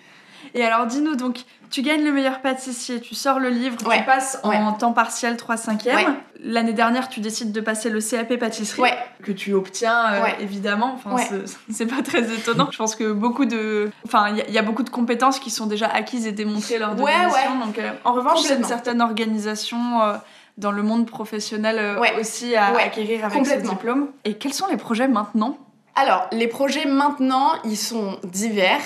Et alors, dis-nous, donc, tu gagnes le meilleur pâtissier, tu sors le livre, Ouais. tu passes en Ouais. temps partiel 3 5 Ouais. L'année dernière, tu décides de passer le CAP pâtisserie, Ouais. que tu obtiens euh, Ouais. évidemment. Enfin, Ouais. c'est- pas très étonnant. Je pense que beaucoup de. Enfin, il y, a- il y a beaucoup de compétences qui sont déjà acquises et démontrées lors de l'émission. Donc, euh, en revanche, il y a une certaine organisation. euh, dans le monde professionnel aussi à acquérir avec ce diplôme. Et quels sont les projets maintenant? Alors, les projets maintenant, ils sont divers.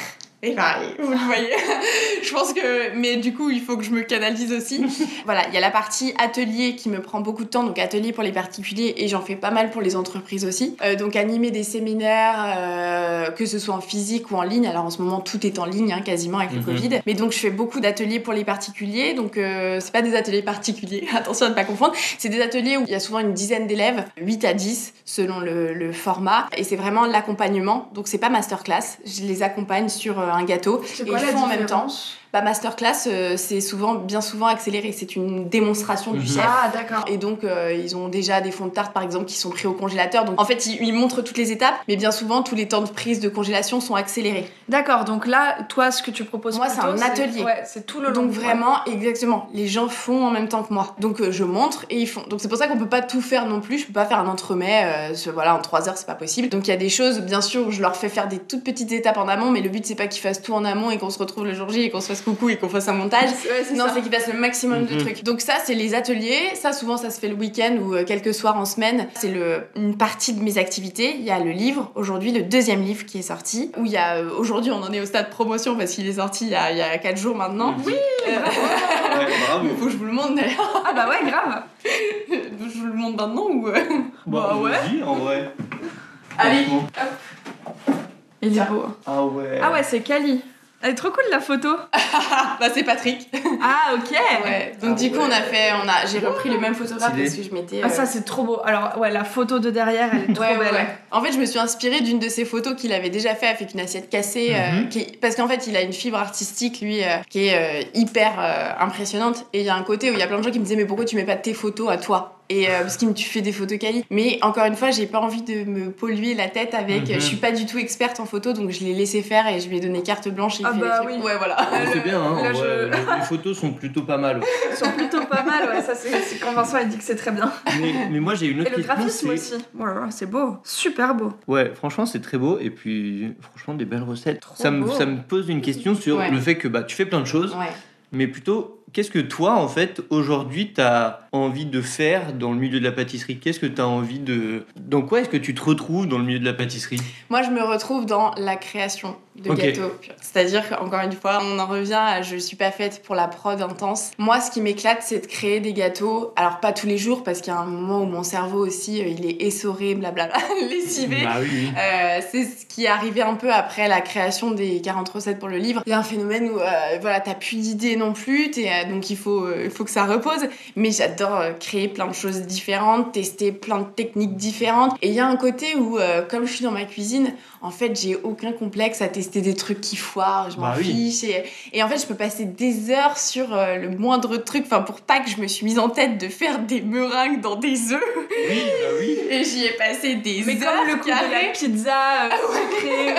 Et pareil, vous le voyez. je pense que. Mais du coup, il faut que je me canalise aussi. voilà, il y a la partie atelier qui me prend beaucoup de temps. Donc, atelier pour les particuliers et j'en fais pas mal pour les entreprises aussi. Euh, donc, animer des séminaires, euh, que ce soit en physique ou en ligne. Alors, en ce moment, tout est en ligne, hein, quasiment avec le Mhm. Covid. Mais donc, je fais beaucoup d'ateliers pour les particuliers. Donc, euh, c'est pas des ateliers particuliers. Attention à ne pas confondre. C'est des ateliers où il y a souvent une dizaine d'élèves, 8 à 10 selon le, le format. Et c'est vraiment l'accompagnement. Donc, c'est pas masterclass. Je les accompagne sur euh, un gâteau. Et ils font en même temps. Bah, masterclass, euh, c'est souvent, bien souvent accéléré. C'est une démonstration Mhm. du chef. Ah, d'accord. Et donc, euh, ils ont déjà des fonds de tarte, par exemple, qui sont pris au congélateur. Donc, en fait, ils, ils montrent toutes les étapes, mais bien souvent, tous les temps de prise de congélation sont accélérés. D'accord, donc là, toi, ce que tu proposes Moi, c'est un atelier. Ouais, c'est tout le long. Donc, vraiment, exactement, les gens font en même temps que moi. Donc, euh, je montre et ils font. Donc, c'est pour ça qu'on peut pas tout faire non plus. Je peux pas faire un entremets, euh, ce- voilà, en trois heures, c'est pas possible. Donc, il y a des choses, bien sûr, où je leur fais faire des toutes petites étapes en amont, mais le but, c'est pas qu'ils fassent tout en amont et qu'on se retrouve le jour J et qu'on se fasse coucou et qu'on fasse un montage. Ouais, c'est Non, ça. c'est qu'ils fassent le maximum de Mhm. trucs. Donc ça, c'est les ateliers. Ça, souvent, ça se fait le week-end ou euh, quelques soirs en semaine. C'est le une partie de mes activités. Il y a le livre, aujourd'hui, le deuxième livre qui est sorti. Où il y a, euh, aujourd'hui, on en est au stade promotion parce qu'il est sorti il y a, il y a 4 jours maintenant. Oui, Euh, Ouais, bravo. faut que je vous le montre d'ailleurs. Ah bah ouais, grave. je vous le montre maintenant ou... euh, Bah ouais. vas-y, en vrai. Allez. Franchement. Il est beau. Ah ouais. Ah ouais, c'est Kali. Elle est trop cool la photo. bah c'est Patrick. Ah ok. Ouais. Donc du coup on a fait, on a, j'ai repris le même photographe parce que je m'étais. Ah euh, ça c'est trop beau. Alors ouais la photo de derrière elle est trop Ouais, belle. ouais. En fait, je me suis inspirée d'une de ses photos qu'il avait déjà fait avec une assiette cassée. euh, Mhm. qui est- Parce qu'en fait, il a une fibre artistique, lui, euh, qui est euh, hyper euh, impressionnante. Et il y a un côté où il y a plein de gens qui me disaient Mais pourquoi tu mets pas tes photos à toi? Et euh, parce que tu fais des photos quali. Mais encore une fois, j'ai pas envie de me polluer la tête avec. Mhm. Je suis pas du tout experte en photo, donc je l'ai laissé faire et je lui ai donné carte blanche. Et Ah bah oui. Ouais, voilà. Là, C'est le- bien, hein, là, je- les- les photos sont plutôt pas mal. Ils sont plutôt pas mal, ouais, ça c'est quand Vincent il dit que c'est très bien. Mais, mais moi j'ai une Et autre le question. graphisme aussi. Oh là là, c'est beau, super beau. Ouais, franchement, c'est très beau. Et puis, franchement, des belles recettes. Trop Ça me, ça me pose une question sur Ouais. le fait que bah, tu fais plein de choses, Ouais. mais plutôt, qu'est-ce que toi, en fait, aujourd'hui, t'as envie de faire dans le milieu de la pâtisserie? Qu'est-ce que t'as envie de. Dans quoi est-ce que tu te retrouves dans le milieu de la pâtisserie? Moi, je me retrouve dans la création de gâteaux. C'est-à-dire qu'encore une fois, on en revient à je suis pas faite pour la prod intense. Moi, ce qui m'éclate, c'est de créer des gâteaux. Alors, pas tous les jours, parce qu'il y a un moment où mon cerveau aussi, euh, il est essoré, blablabla, lessivé. Bah oui, oui. Euh, c'est ce qui est arrivé un peu après la création des 40 recettes pour le livre. Il y a un phénomène où euh, voilà, t'as plus d'idées non plus, t'es, donc il faut, euh, il faut que ça repose. Mais j'adore euh, créer plein de choses différentes, tester plein de techniques différentes. Et il y a un côté où, euh, comme je suis dans ma cuisine, en fait, j'ai aucun complexe à tester des trucs qui foirent, je m'en Bah oui. fiche. Et, et en fait, je peux passer des heures sur euh, le moindre truc, enfin, pour pas que je me suis mise en tête de faire des meringues dans des œufs. Oui, bah oui. Et j'y ai passé des Mais heures. comme le coup de carrées. la pizza euh, sucrée.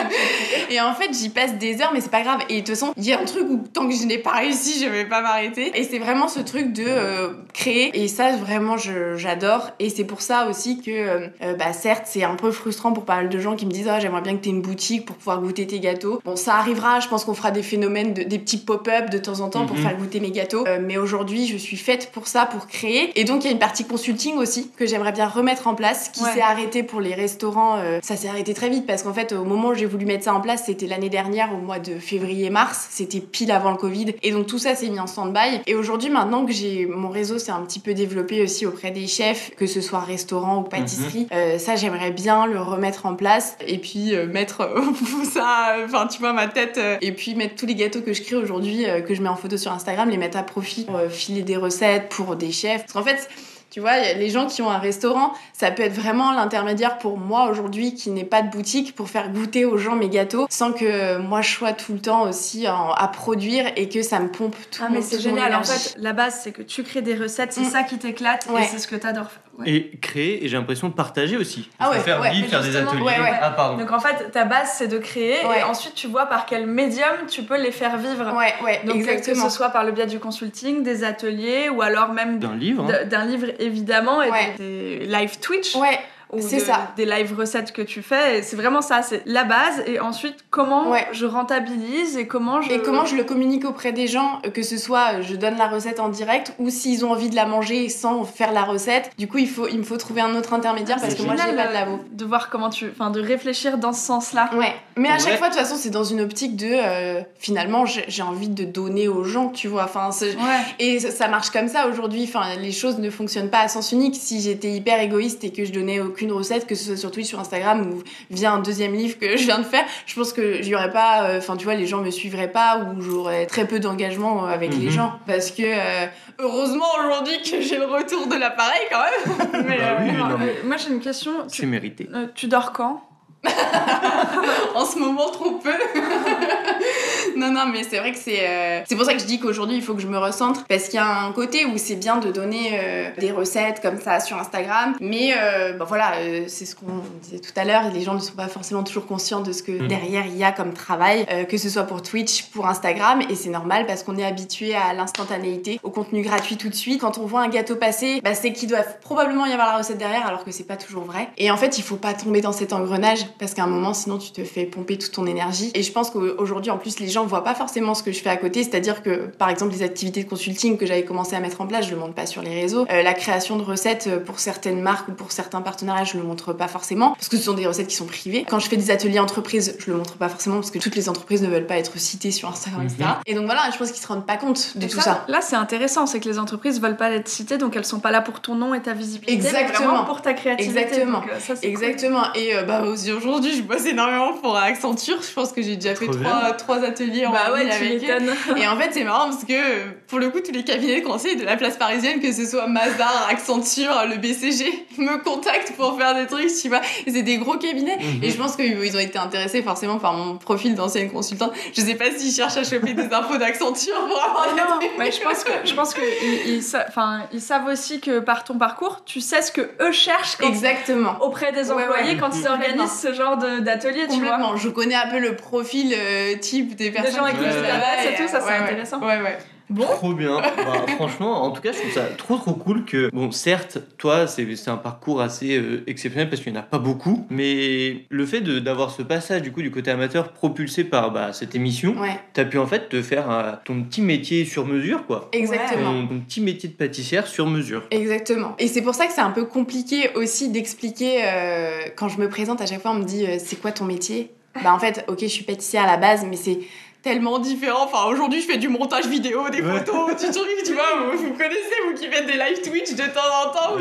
Et en fait, j'y passe des heures, mais c'est pas grave. Et de toute façon, il y a un truc où tant que je n'ai pas réussi, je vais pas m'arrêter. Et c'est vraiment ce truc de euh, créer. Et ça, vraiment, j'adore. Et c'est pour ça aussi que, euh, euh, bah, certes, c'est un peu frustrant pour pas mal de gens qui me disent, ah, j'aimerais bien que tu aies une boutique pour pouvoir goûter tes gâteaux. Bon, ça arrivera. Je pense qu'on fera des phénomènes, de- des petits pop-up de temps en temps pour Mhm. faire goûter mes gâteaux. Euh, mais aujourd'hui, je suis faite pour ça, pour créer. Et donc, il y a une partie consulting aussi que j'aimerais bien remettre en place, qui Ouais. s'est arrêtée pour les restaurants. euh, ça s'est arrêté très vite parce qu'en fait, au moment où j'ai voulu mettre ça en place, c'était l'année dernière, au mois de février-mars. C'était pile avant le Covid. Et donc, tout ça s'est mis en stand-by. Et aujourd'hui, maintenant que j'ai mon réseau s'est un petit peu développé aussi auprès des chefs, que ce soit restaurant ou pâtisserie, euh, ça, j'aimerais bien le remettre en place et puis euh, mettre euh, ça, enfin, tu vois, ma tête. euh, et puis mettre tous les gâteaux que je crée aujourd'hui, que je mets en photo sur Instagram, les mettre à profit pour filer des recettes pour des chefs. Parce qu'en fait, tu vois, les gens qui ont un restaurant, ça peut être vraiment l'intermédiaire pour moi aujourd'hui qui n'ai pas de boutique pour faire goûter aux gens mes gâteaux sans que moi je sois tout le temps aussi en- à produire et que ça me pompe tout Ah mais c'est génial, en fait la base c'est que tu crées des recettes, c'est Mm. ça qui t'éclate Ouais. et c'est ce que t'adores faire. Ouais. Et créer, et j'ai l'impression de partager aussi. Ah ouais, faire ouais, vivre, faire des ateliers. ouais, ouais. Ah, pardon. Donc en fait ta base c'est de créer Ouais. et ensuite tu vois par quel médium tu peux les faire vivre. Ouais, ouais, Donc que ce soit par le biais du consulting, des ateliers ou alors même D'un livre. hein. d'un livre évidemment et Ouais. des live Twitch Ouais, ou de- ça. des live recettes que tu fais. C'est vraiment ça, c'est la base et ensuite comment Ouais. je rentabilise et comment je Et comment je le communique auprès des gens, euh, que ce soit euh, je donne la recette en direct ou s'ils ont envie de la manger sans faire la recette. Du coup, il, faut, il me faut trouver un autre intermédiaire parce que moi, j'ai pas de labo. de voir comment tu enfin de réfléchir dans ce sens-là. Ouais, mais à chaque fois, de toute façon, c'est dans une optique de euh, finalement, j'ai j'ai envie de donner aux gens, tu vois. Enfin, Ouais. et ça, ça marche comme ça aujourd'hui. Enfin, les choses ne fonctionnent pas à sens unique. Si j'étais hyper égoïste et que je donnais aucune recette, que ce soit sur Twitch, sur Instagram ou via un deuxième livre que je viens de faire, je pense que j'y aurais pas. euh, Enfin, tu vois, les gens me suivraient pas ou j'aurais très peu d'engagement euh, avec les Mhm. gens. Parce que euh, heureusement aujourd'hui que j'ai le retour de l'appareil quand même. mais Bah oui, Alors, non, mais- moi j'ai une question. C'est mérité. euh, tu dors quand? en ce moment trop peu. non, non, mais c'est vrai que c'est. euh, C'est pour ça que je dis qu'aujourd'hui, il faut que je me recentre. Parce qu'il y a un côté où c'est bien de donner euh, des recettes comme ça sur Instagram. Mais euh, bah voilà, euh, c'est ce qu'on disait tout à l'heure. Les gens ne sont pas forcément toujours conscients de ce que Mhm. derrière il y a comme travail, euh, que ce soit pour Twitch, pour Instagram. Et c'est normal parce qu'on est habitué à l'instantanéité, au contenu gratuit tout de suite. Quand on voit un gâteau passer, bah, c'est qu'il doit probablement y avoir la recette derrière, alors que c'est pas toujours vrai. Et en fait, il faut pas tomber dans cet engrenage parce qu'à un moment, sinon, tu te fais pomper toute ton énergie. Et je pense qu'aujourd'hui, en plus, les gens voient pas forcément ce que je fais à côté. C'est-à-dire que, par exemple, les activités de consulting que j'avais commencé à mettre en place, je le montre pas sur les réseaux. Euh, la création de recettes euh, pour certaines marques ou pour certains partenariats, je le montre pas forcément parce que ce sont des recettes qui sont privées. Quand je fais des ateliers entreprises, je le montre pas forcément parce que toutes les entreprises ne veulent pas être citées sur Instagram, etc. Mhm. Et donc voilà, je pense qu'ils se rendent pas compte de Et tout ça. Là, c'est intéressant, c'est que les entreprises veulent pas être citées, donc elles sont pas là pour ton nom et ta visibilité, mais Exactement. vraiment pour ta créativité. Exactement. Donc, euh, ça, c'est cool. Exactement. Et euh, bah aujourd'hui, je bosse énormément pour Accenture. Je pense que j'ai déjà fait trois, trois ateliers en Bah ouais, avec eux. Et en fait, c'est marrant parce que pour le coup, tous les cabinets de conseil de la place parisienne, que ce soit Mazar, Accenture, le BCG, me contactent pour faire des trucs, tu vois. C'est des gros cabinets. Mhm. Et je pense qu'ils ont été intéressés forcément par mon profil d'ancienne consultante. Je sais pas s'ils cherchent à choper des infos d'Accenture pour avoir des Non, trucs. mais je pense que je pense que ils, ils sa- enfin, ils savent aussi que par ton parcours, tu sais ce que eux cherchent quand- Exactement. auprès des employés ouais. quand ils organisent ce genre d'atelier, tu vois. Je connais un peu le profil euh, type des personnes gens avec qui tu t'adresses et tout, ça, c'est intéressant. Ouais, ouais. Bon, Trop bien. Bah, franchement, en tout cas, je trouve ça trop trop cool que, bon, certes, toi, c'est un parcours assez euh, exceptionnel parce qu'il n'y en a pas beaucoup, mais le fait d'avoir ce passage du coup du côté amateur propulsé par bah, cette émission, Ouais, t'as pu en fait te faire euh, ton petit métier sur mesure, quoi. exactement. Ton, ton petit métier de pâtissière sur mesure. Exactement. Et c'est pour ça que c'est un peu compliqué aussi d'expliquer euh, quand je me présente à chaque fois on me dit c'est quoi ton métier? Bah en fait ok je suis pâtissière à la base mais c'est tellement différent. Enfin aujourd'hui je fais du montage vidéo, des Ouais. photos, du truc tu vois. Vous, vous connaissez vous qui faites des live Twitch de temps en temps.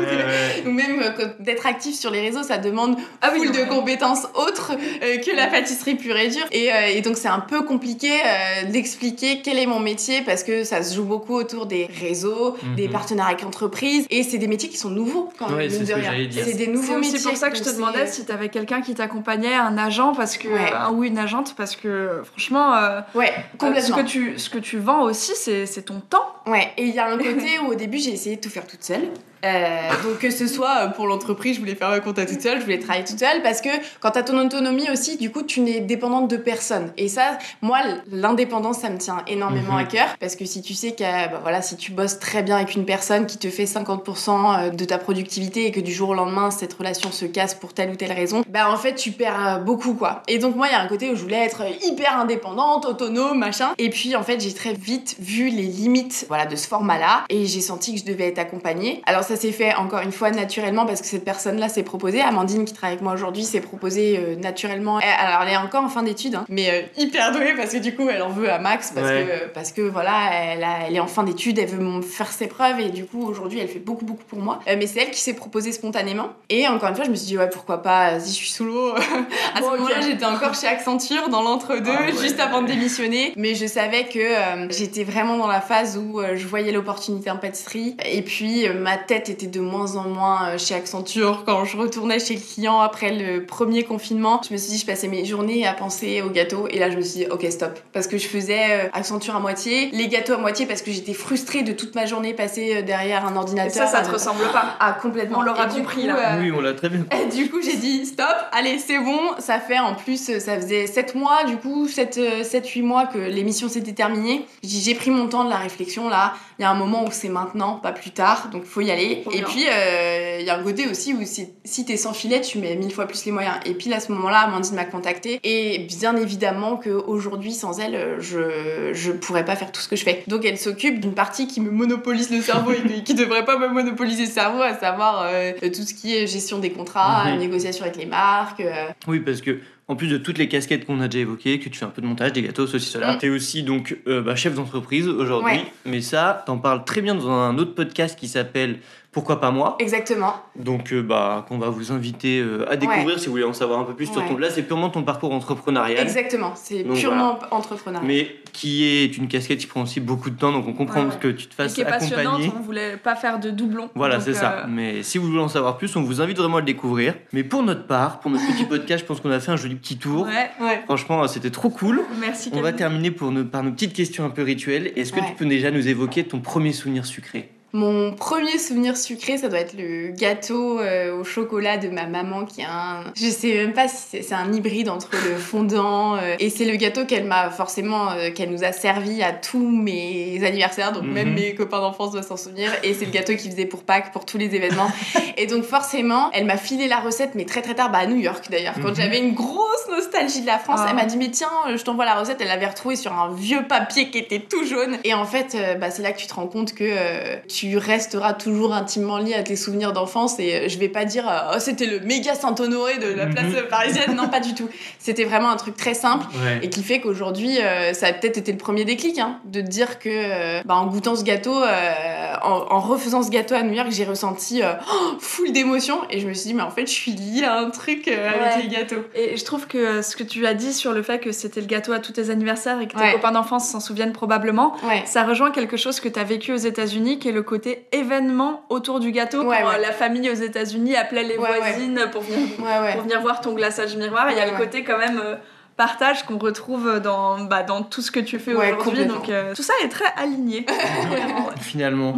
Ou même euh, d'être actif sur les réseaux, ça demande Ah oui, de compétences autres euh, que la pâtisserie pure et dure. Et, euh, et donc c'est un peu compliqué euh, d'expliquer quel est mon métier parce que ça se joue beaucoup autour des réseaux, Mhm. des partenaires avec entreprises. Et c'est des métiers qui sont nouveaux quand même. C'est ce. C'est des c'est nouveaux métiers. aussi pour ça que je te demandais c'est- si t'avais quelqu'un qui t'accompagnait, un agent, parce que Ouais. un ou une agente, parce que franchement, euh, Ouais, ce complètement. que tu ce que tu vends aussi, c'est c'est ton temps. Ouais, et il y a un côté où au début j'ai essayé de tout faire toute seule. Euh, donc que ce soit euh, pour l'entreprise, je voulais faire un compta toute seule, je voulais travailler toute seule parce que quand t'as ton autonomie aussi, du coup tu n'es dépendante de personne. Et ça, moi, l'indépendance, ça me tient énormément Mhm. à cœur parce que si tu sais que bah, voilà, si tu bosses très bien avec une personne qui te fait 50% de ta productivité et que du jour au lendemain cette relation se casse pour telle ou telle raison, bah en fait tu perds euh, beaucoup quoi. Et donc moi, il y a un côté où je voulais être hyper indépendante, autonome, machin. Et puis en fait, j'ai très vite vu les limites voilà de ce format-là et j'ai senti que je devais être accompagnée. Alors ça s'est fait encore une fois naturellement parce que cette personne-là s'est proposée, Amandine qui travaille avec moi aujourd'hui, s'est proposée euh, naturellement. Alors elle est encore en fin d'études, hein, mais euh, hyper douée parce que du coup elle en veut à Max parce Ouais. que parce que voilà, elle, a- elle est en fin d'études, elle veut faire ses preuves et du coup aujourd'hui elle fait beaucoup beaucoup pour moi. Euh, mais c'est elle qui s'est proposée spontanément. Et encore une fois, je me suis dit ouais pourquoi pas si je suis sous l'eau. à Bon, ce moment-là, j'étais encore chez Accenture dans l'entre-deux, Ah ouais. juste avant de démissionner. Mais je savais que euh, j'étais vraiment dans la phase où euh, je voyais l'opportunité en pâtisserie. Et puis, euh, ma tête était de moins en moins euh, chez Accenture. Quand je retournais chez le client après le premier confinement, je me suis dit, je passais mes journées à penser au gâteau. Et là, je me suis dit, ok, stop. Parce que je faisais euh, Accenture à moitié, les gâteaux à moitié parce que j'étais frustrée de toute ma journée passée euh, derrière un Et ordinateur. ça, ça te Euh, ressemble pas. Ah, complètement. On l'aura compris, coup, là. euh, Oui, on l'a très bien. et du coup, j'ai dit stop, allez, c'est bon. Ça fait en plus, ça faisait 7 mois, du coup, 7-8 mois que l'émission s'était terminée. J'ai dit, j'ai pris mon temps de la réflexion là. Il y a un moment où c'est maintenant, pas plus tard, donc faut y aller. Et puis, euh, il y a un côté aussi où si, si t'es sans filet, tu mets mille fois plus les moyens. Et puis, à ce moment-là, Amandine m'a contactée. Et bien évidemment qu'aujourd'hui, sans elle, je, je pourrais pas faire tout ce que je fais. Donc, elle s'occupe d'une partie qui me monopolise le cerveau et qui- qui devrait pas me monopoliser le cerveau, à savoir euh, tout ce qui est gestion des contrats, Mhm. négociation avec les marques. euh, Oui, parce que en plus de toutes les casquettes qu'on a déjà évoquées, que tu fais un peu de montage, des gâteaux, ceci, cela, Mm. tu es aussi donc euh, bah, chef d'entreprise aujourd'hui. Ouais. Mais ça, t'en parles très bien dans un autre podcast qui s'appelle Pourquoi pas moi Exactement. Donc, euh, bah, qu'on va vous inviter euh, à découvrir si vous voulez en savoir un peu plus sur ton. Là, c'est purement ton parcours entrepreneurial. Exactement. C'est purement entrepreneurial. Mais qui est une casquette qui prend aussi beaucoup de temps, donc on comprend Ouais, que tu te Et fasses qui est passionnante, accompagner. on voulait pas faire de doublons. Voilà, c'est ça. euh, Mais si vous voulez en savoir plus, on vous invite vraiment à le découvrir. Mais pour notre part, pour notre petit podcast, je pense qu'on a fait un joli petit tour. Ouais, Ouais. Franchement, c'était trop cool. merci On va terminer pour nos- par nos petites questions un peu rituelles. Est-ce que Ouais. tu peux déjà nous évoquer ton premier souvenir sucré? Mon premier souvenir sucré, ça doit être le gâteau euh, au chocolat de ma maman qui a un. Je sais même pas si c'est un hybride entre le fondant euh, et c'est le gâteau qu'elle m'a forcément, euh, qu'elle nous a servi à tous mes anniversaires, donc Mhm. même mes copains d'enfance doivent s'en souvenir. Et c'est le gâteau qu'ils faisaient pour Pâques, pour tous les événements. et donc forcément, elle m'a filé la recette, mais très très tard, bah à New York d'ailleurs, quand Mhm. j'avais une grosse nostalgie de la France. Ah. Elle m'a dit mais tiens, je t'envoie la recette. Elle l'avait retrouvée sur un vieux papier qui était tout jaune. Et en fait, euh, bah, c'est là que tu te rends compte que euh, tu tu resteras toujours intimement lié à tes souvenirs d'enfance et euh, je vais pas dire euh, oh, c'était le méga Saint-Honoré de la place Mhm. parisienne. Non, pas du tout. C'était vraiment un truc très simple Ouais. et qui fait qu'aujourd'hui, euh, ça a peut-être été le premier déclic, hein, de dire que euh, bah, en goûtant ce gâteau, euh, en, en refaisant ce gâteau à New York, j'ai ressenti euh, oh, full d'émotions et je me suis dit, mais en fait, je suis liée à un truc euh, Ouais. avec les gâteaux. Et je trouve que ce que tu as dit sur le fait que c'était le gâteau à tous tes anniversaires et que tes Ouais. copains d'enfance s'en souviennent probablement, Ouais. ça rejoint quelque chose que tu as vécu aux États-Unis, qui est le côté événement autour du gâteau. Ouais, quand ouais. euh, la famille aux États-Unis appelait les Ouais, voisines pour venir pour venir voir ton glaçage miroir. Il y a le côté quand même euh, partage qu'on retrouve dans, bah, dans tout ce que tu fais Ouais, aujourd'hui. Donc euh, tout ça est très aligné. Finalement.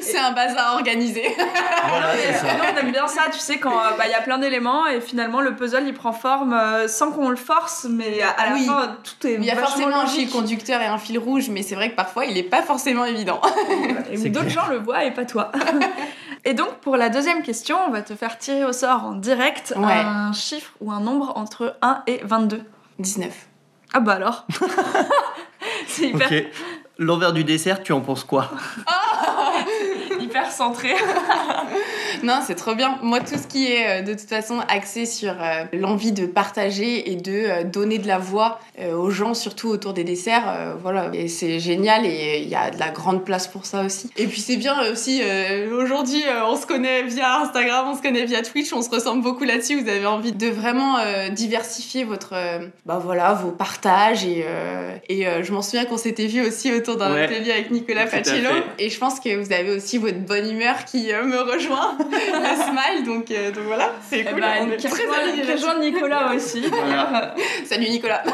C'est un bazar organisé. Voilà, c'est ça. nous, on aime bien ça, tu sais, quand euh, bah, il y a plein d'éléments et finalement le puzzle il prend forme euh, sans qu'on le force, mais à, à la Oui. fin tout est Il y a forcément un logique. fil conducteur et un fil rouge, mais c'est vrai que parfois, il est pas forcément évident. D'autres gens le voient et pas toi. et donc pour la deuxième question, on va te faire tirer au sort en direct Ouais. un chiffre ou un nombre entre 1 et 22. 19. Ah bah alors C'est hyper, Ok. L'envers du dessert, tu en penses quoi? Hyper centré. Non, c'est trop bien. Moi, tout ce qui est euh, de toute façon axé sur euh, l'envie de partager et de euh, donner de la voix aux gens, surtout autour des desserts, voilà. Et c'est génial et il y a de la grande place pour ça aussi. Et puis c'est bien aussi, aujourd'hui, on se connaît via Instagram, on se connaît via Twitch, on se ressemble beaucoup là-dessus. Vous avez envie de vraiment diversifier votre, bah voilà, vos partages et, et je m'en souviens qu'on s'était vu aussi autour d'un Ouais. atelier avec Nicolas Pacello. Et je pense que vous avez aussi votre bonne humeur qui me rejoint, le smile. Donc, euh, donc voilà, c'est Eh cool. ben, on est très Nicolas aussi. Voilà. Salut Nicolas. ouais,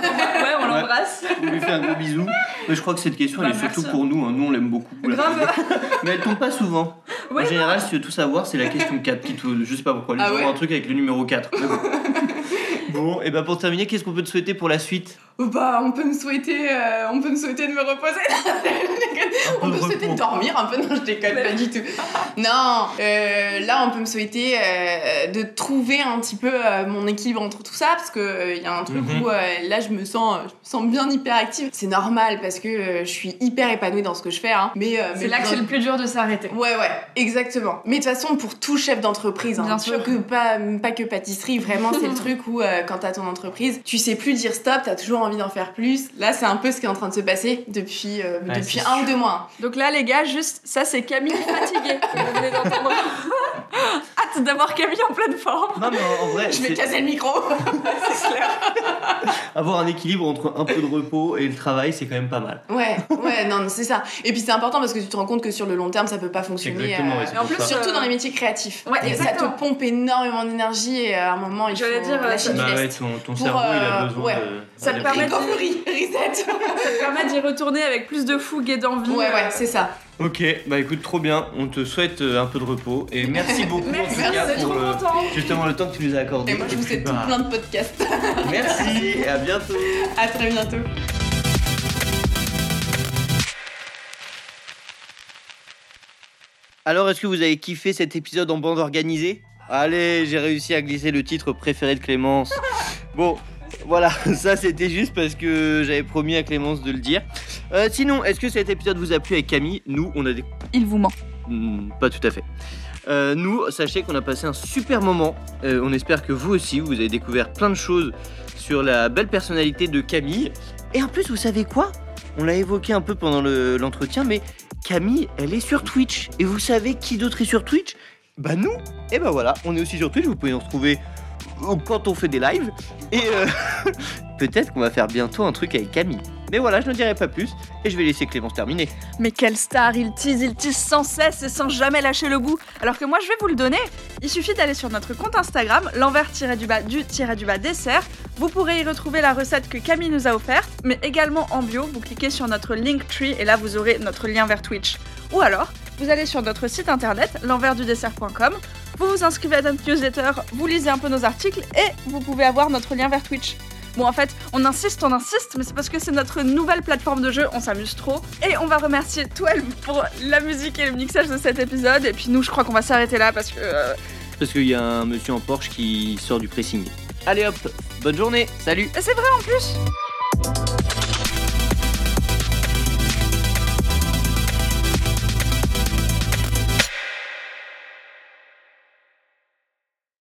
on Ouais. l'embrasse. On lui fait un gros bisou. Mais je crois que cette question, elle Bah, est surtout merci. pour nous. hein. Nous, on l'aime beaucoup. la Grave. Mais elle tombe pas souvent. Ouais, en général, si tu veux tout savoir, c'est la question 4 qui te. Je sais pas pourquoi. Les Ah gens ouais ont un truc avec le numéro 4. Bon. Et bah pour terminer, qu'est-ce qu'on peut te souhaiter pour la suite? Bah, on peut me souhaiter, euh, on peut me souhaiter de me reposer. On peu peut me souhaiter de dormir un peu. Non, je déconne pas du tout. Non, euh, là, on peut me souhaiter euh, de trouver un petit peu euh, mon équilibre entre tout ça parce que il y a un truc Mhm. où euh, là, je me sens, je me sens bien hyper active. C'est normal parce que euh, je suis hyper épanouie dans ce que je fais. Hein. Mais euh, C'est là que c'est le plus dur de s'arrêter. Ouais, ouais, exactement. Mais de toute façon, pour tout chef d'entreprise, hein, Bien pas sûr. que, pas, pas que pâtisserie, vraiment, c'est le truc où euh, quand t'as ton entreprise, tu sais plus dire stop, t'as toujours envie d'en faire plus. Là, c'est un peu ce qui est en train de se passer depuis, euh, Ouais, depuis un sûr. ou deux mois. Donc là, les gars, juste, ça c'est Camille fatiguée. que vous venez d'entendre. Hâte d'avoir Camille en pleine forme. Non, mais en vrai, Je vais casser le micro. c'est clair. avoir un équilibre entre un peu de repos et le travail, c'est quand même pas mal. Ouais, ouais, non, c'est ça. Et puis c'est important parce que tu te rends compte que sur le long terme, ça peut pas fonctionner. Exactement, euh, ouais, Et en plus, ça. Surtout Euh, dans les métiers créatifs. ouais, Et ça te pompe énormément d'énergie et à un moment, il faut dire, euh, Bah ouais, ton, ton Pour, cerveau, il a euh, besoin ouais. de. Ça te permet de- reset. Ça te permet d'y retourner avec plus de fougue et d'envie. Ouais, euh, ouais, c'est ça. Ok, bah écoute, trop bien. On te souhaite euh, un peu de repos et merci beaucoup Merci, en tout cas pour euh, justement le temps que tu nous as accordé. Et moi, je vous souhaite tout plein de podcasts. Merci et à bientôt. À très bientôt. Alors, est-ce que vous avez kiffé cet épisode en bande organisée? Allez, j'ai réussi à glisser le titre préféré de Clémence. Bon, voilà, ça c'était juste parce que j'avais promis à Clémence de le dire. Euh, sinon, est-ce que cet épisode vous a plu avec Camille? Nous, on a des... Il vous ment. Hmm, pas tout à fait. Euh, nous, sachez qu'on a passé un super moment. Euh, on espère que vous aussi, vous avez découvert plein de choses sur la belle personnalité de Camille. Et en plus, vous savez quoi? On l'a évoqué un peu pendant le- l'entretien, mais Camille, elle est sur Twitch. Et vous savez qui d'autre est sur Twitch? Bah nous Et bah voilà, on est aussi sur Twitch, vous pouvez nous retrouver euh, quand on fait des lives. Et euh, peut-être qu'on va faire bientôt un truc avec Camille. Mais voilà, je ne dirai pas plus, et je vais laisser Clémence terminer. Mais quelle star, il tease, il tease sans cesse et sans jamais lâcher le goût. Alors que moi je vais vous le donner. Il suffit d'aller sur notre compte Instagram, l'envers-du-bas du-bas dessert. Vous pourrez y retrouver la recette que Camille nous a offerte, mais également en bio, vous cliquez sur notre Linktree et là vous aurez notre lien vers Twitch. Ou alors, vous allez sur notre site internet, l'enversdudessert.com, vous vous inscrivez à notre newsletter, vous lisez un peu nos articles et vous pouvez avoir notre lien vers Twitch. Bon, en fait, on insiste, on insiste, mais c'est parce que c'est notre nouvelle plateforme de jeu, on s'amuse trop. Et on va remercier 12 pour la musique et le mixage de cet épisode. Et puis nous, je crois qu'on va s'arrêter là parce que. euh, Parce qu'il y a un monsieur en Porsche qui sort du pressing. Allez hop, bonne journée, salut C'est vrai en plus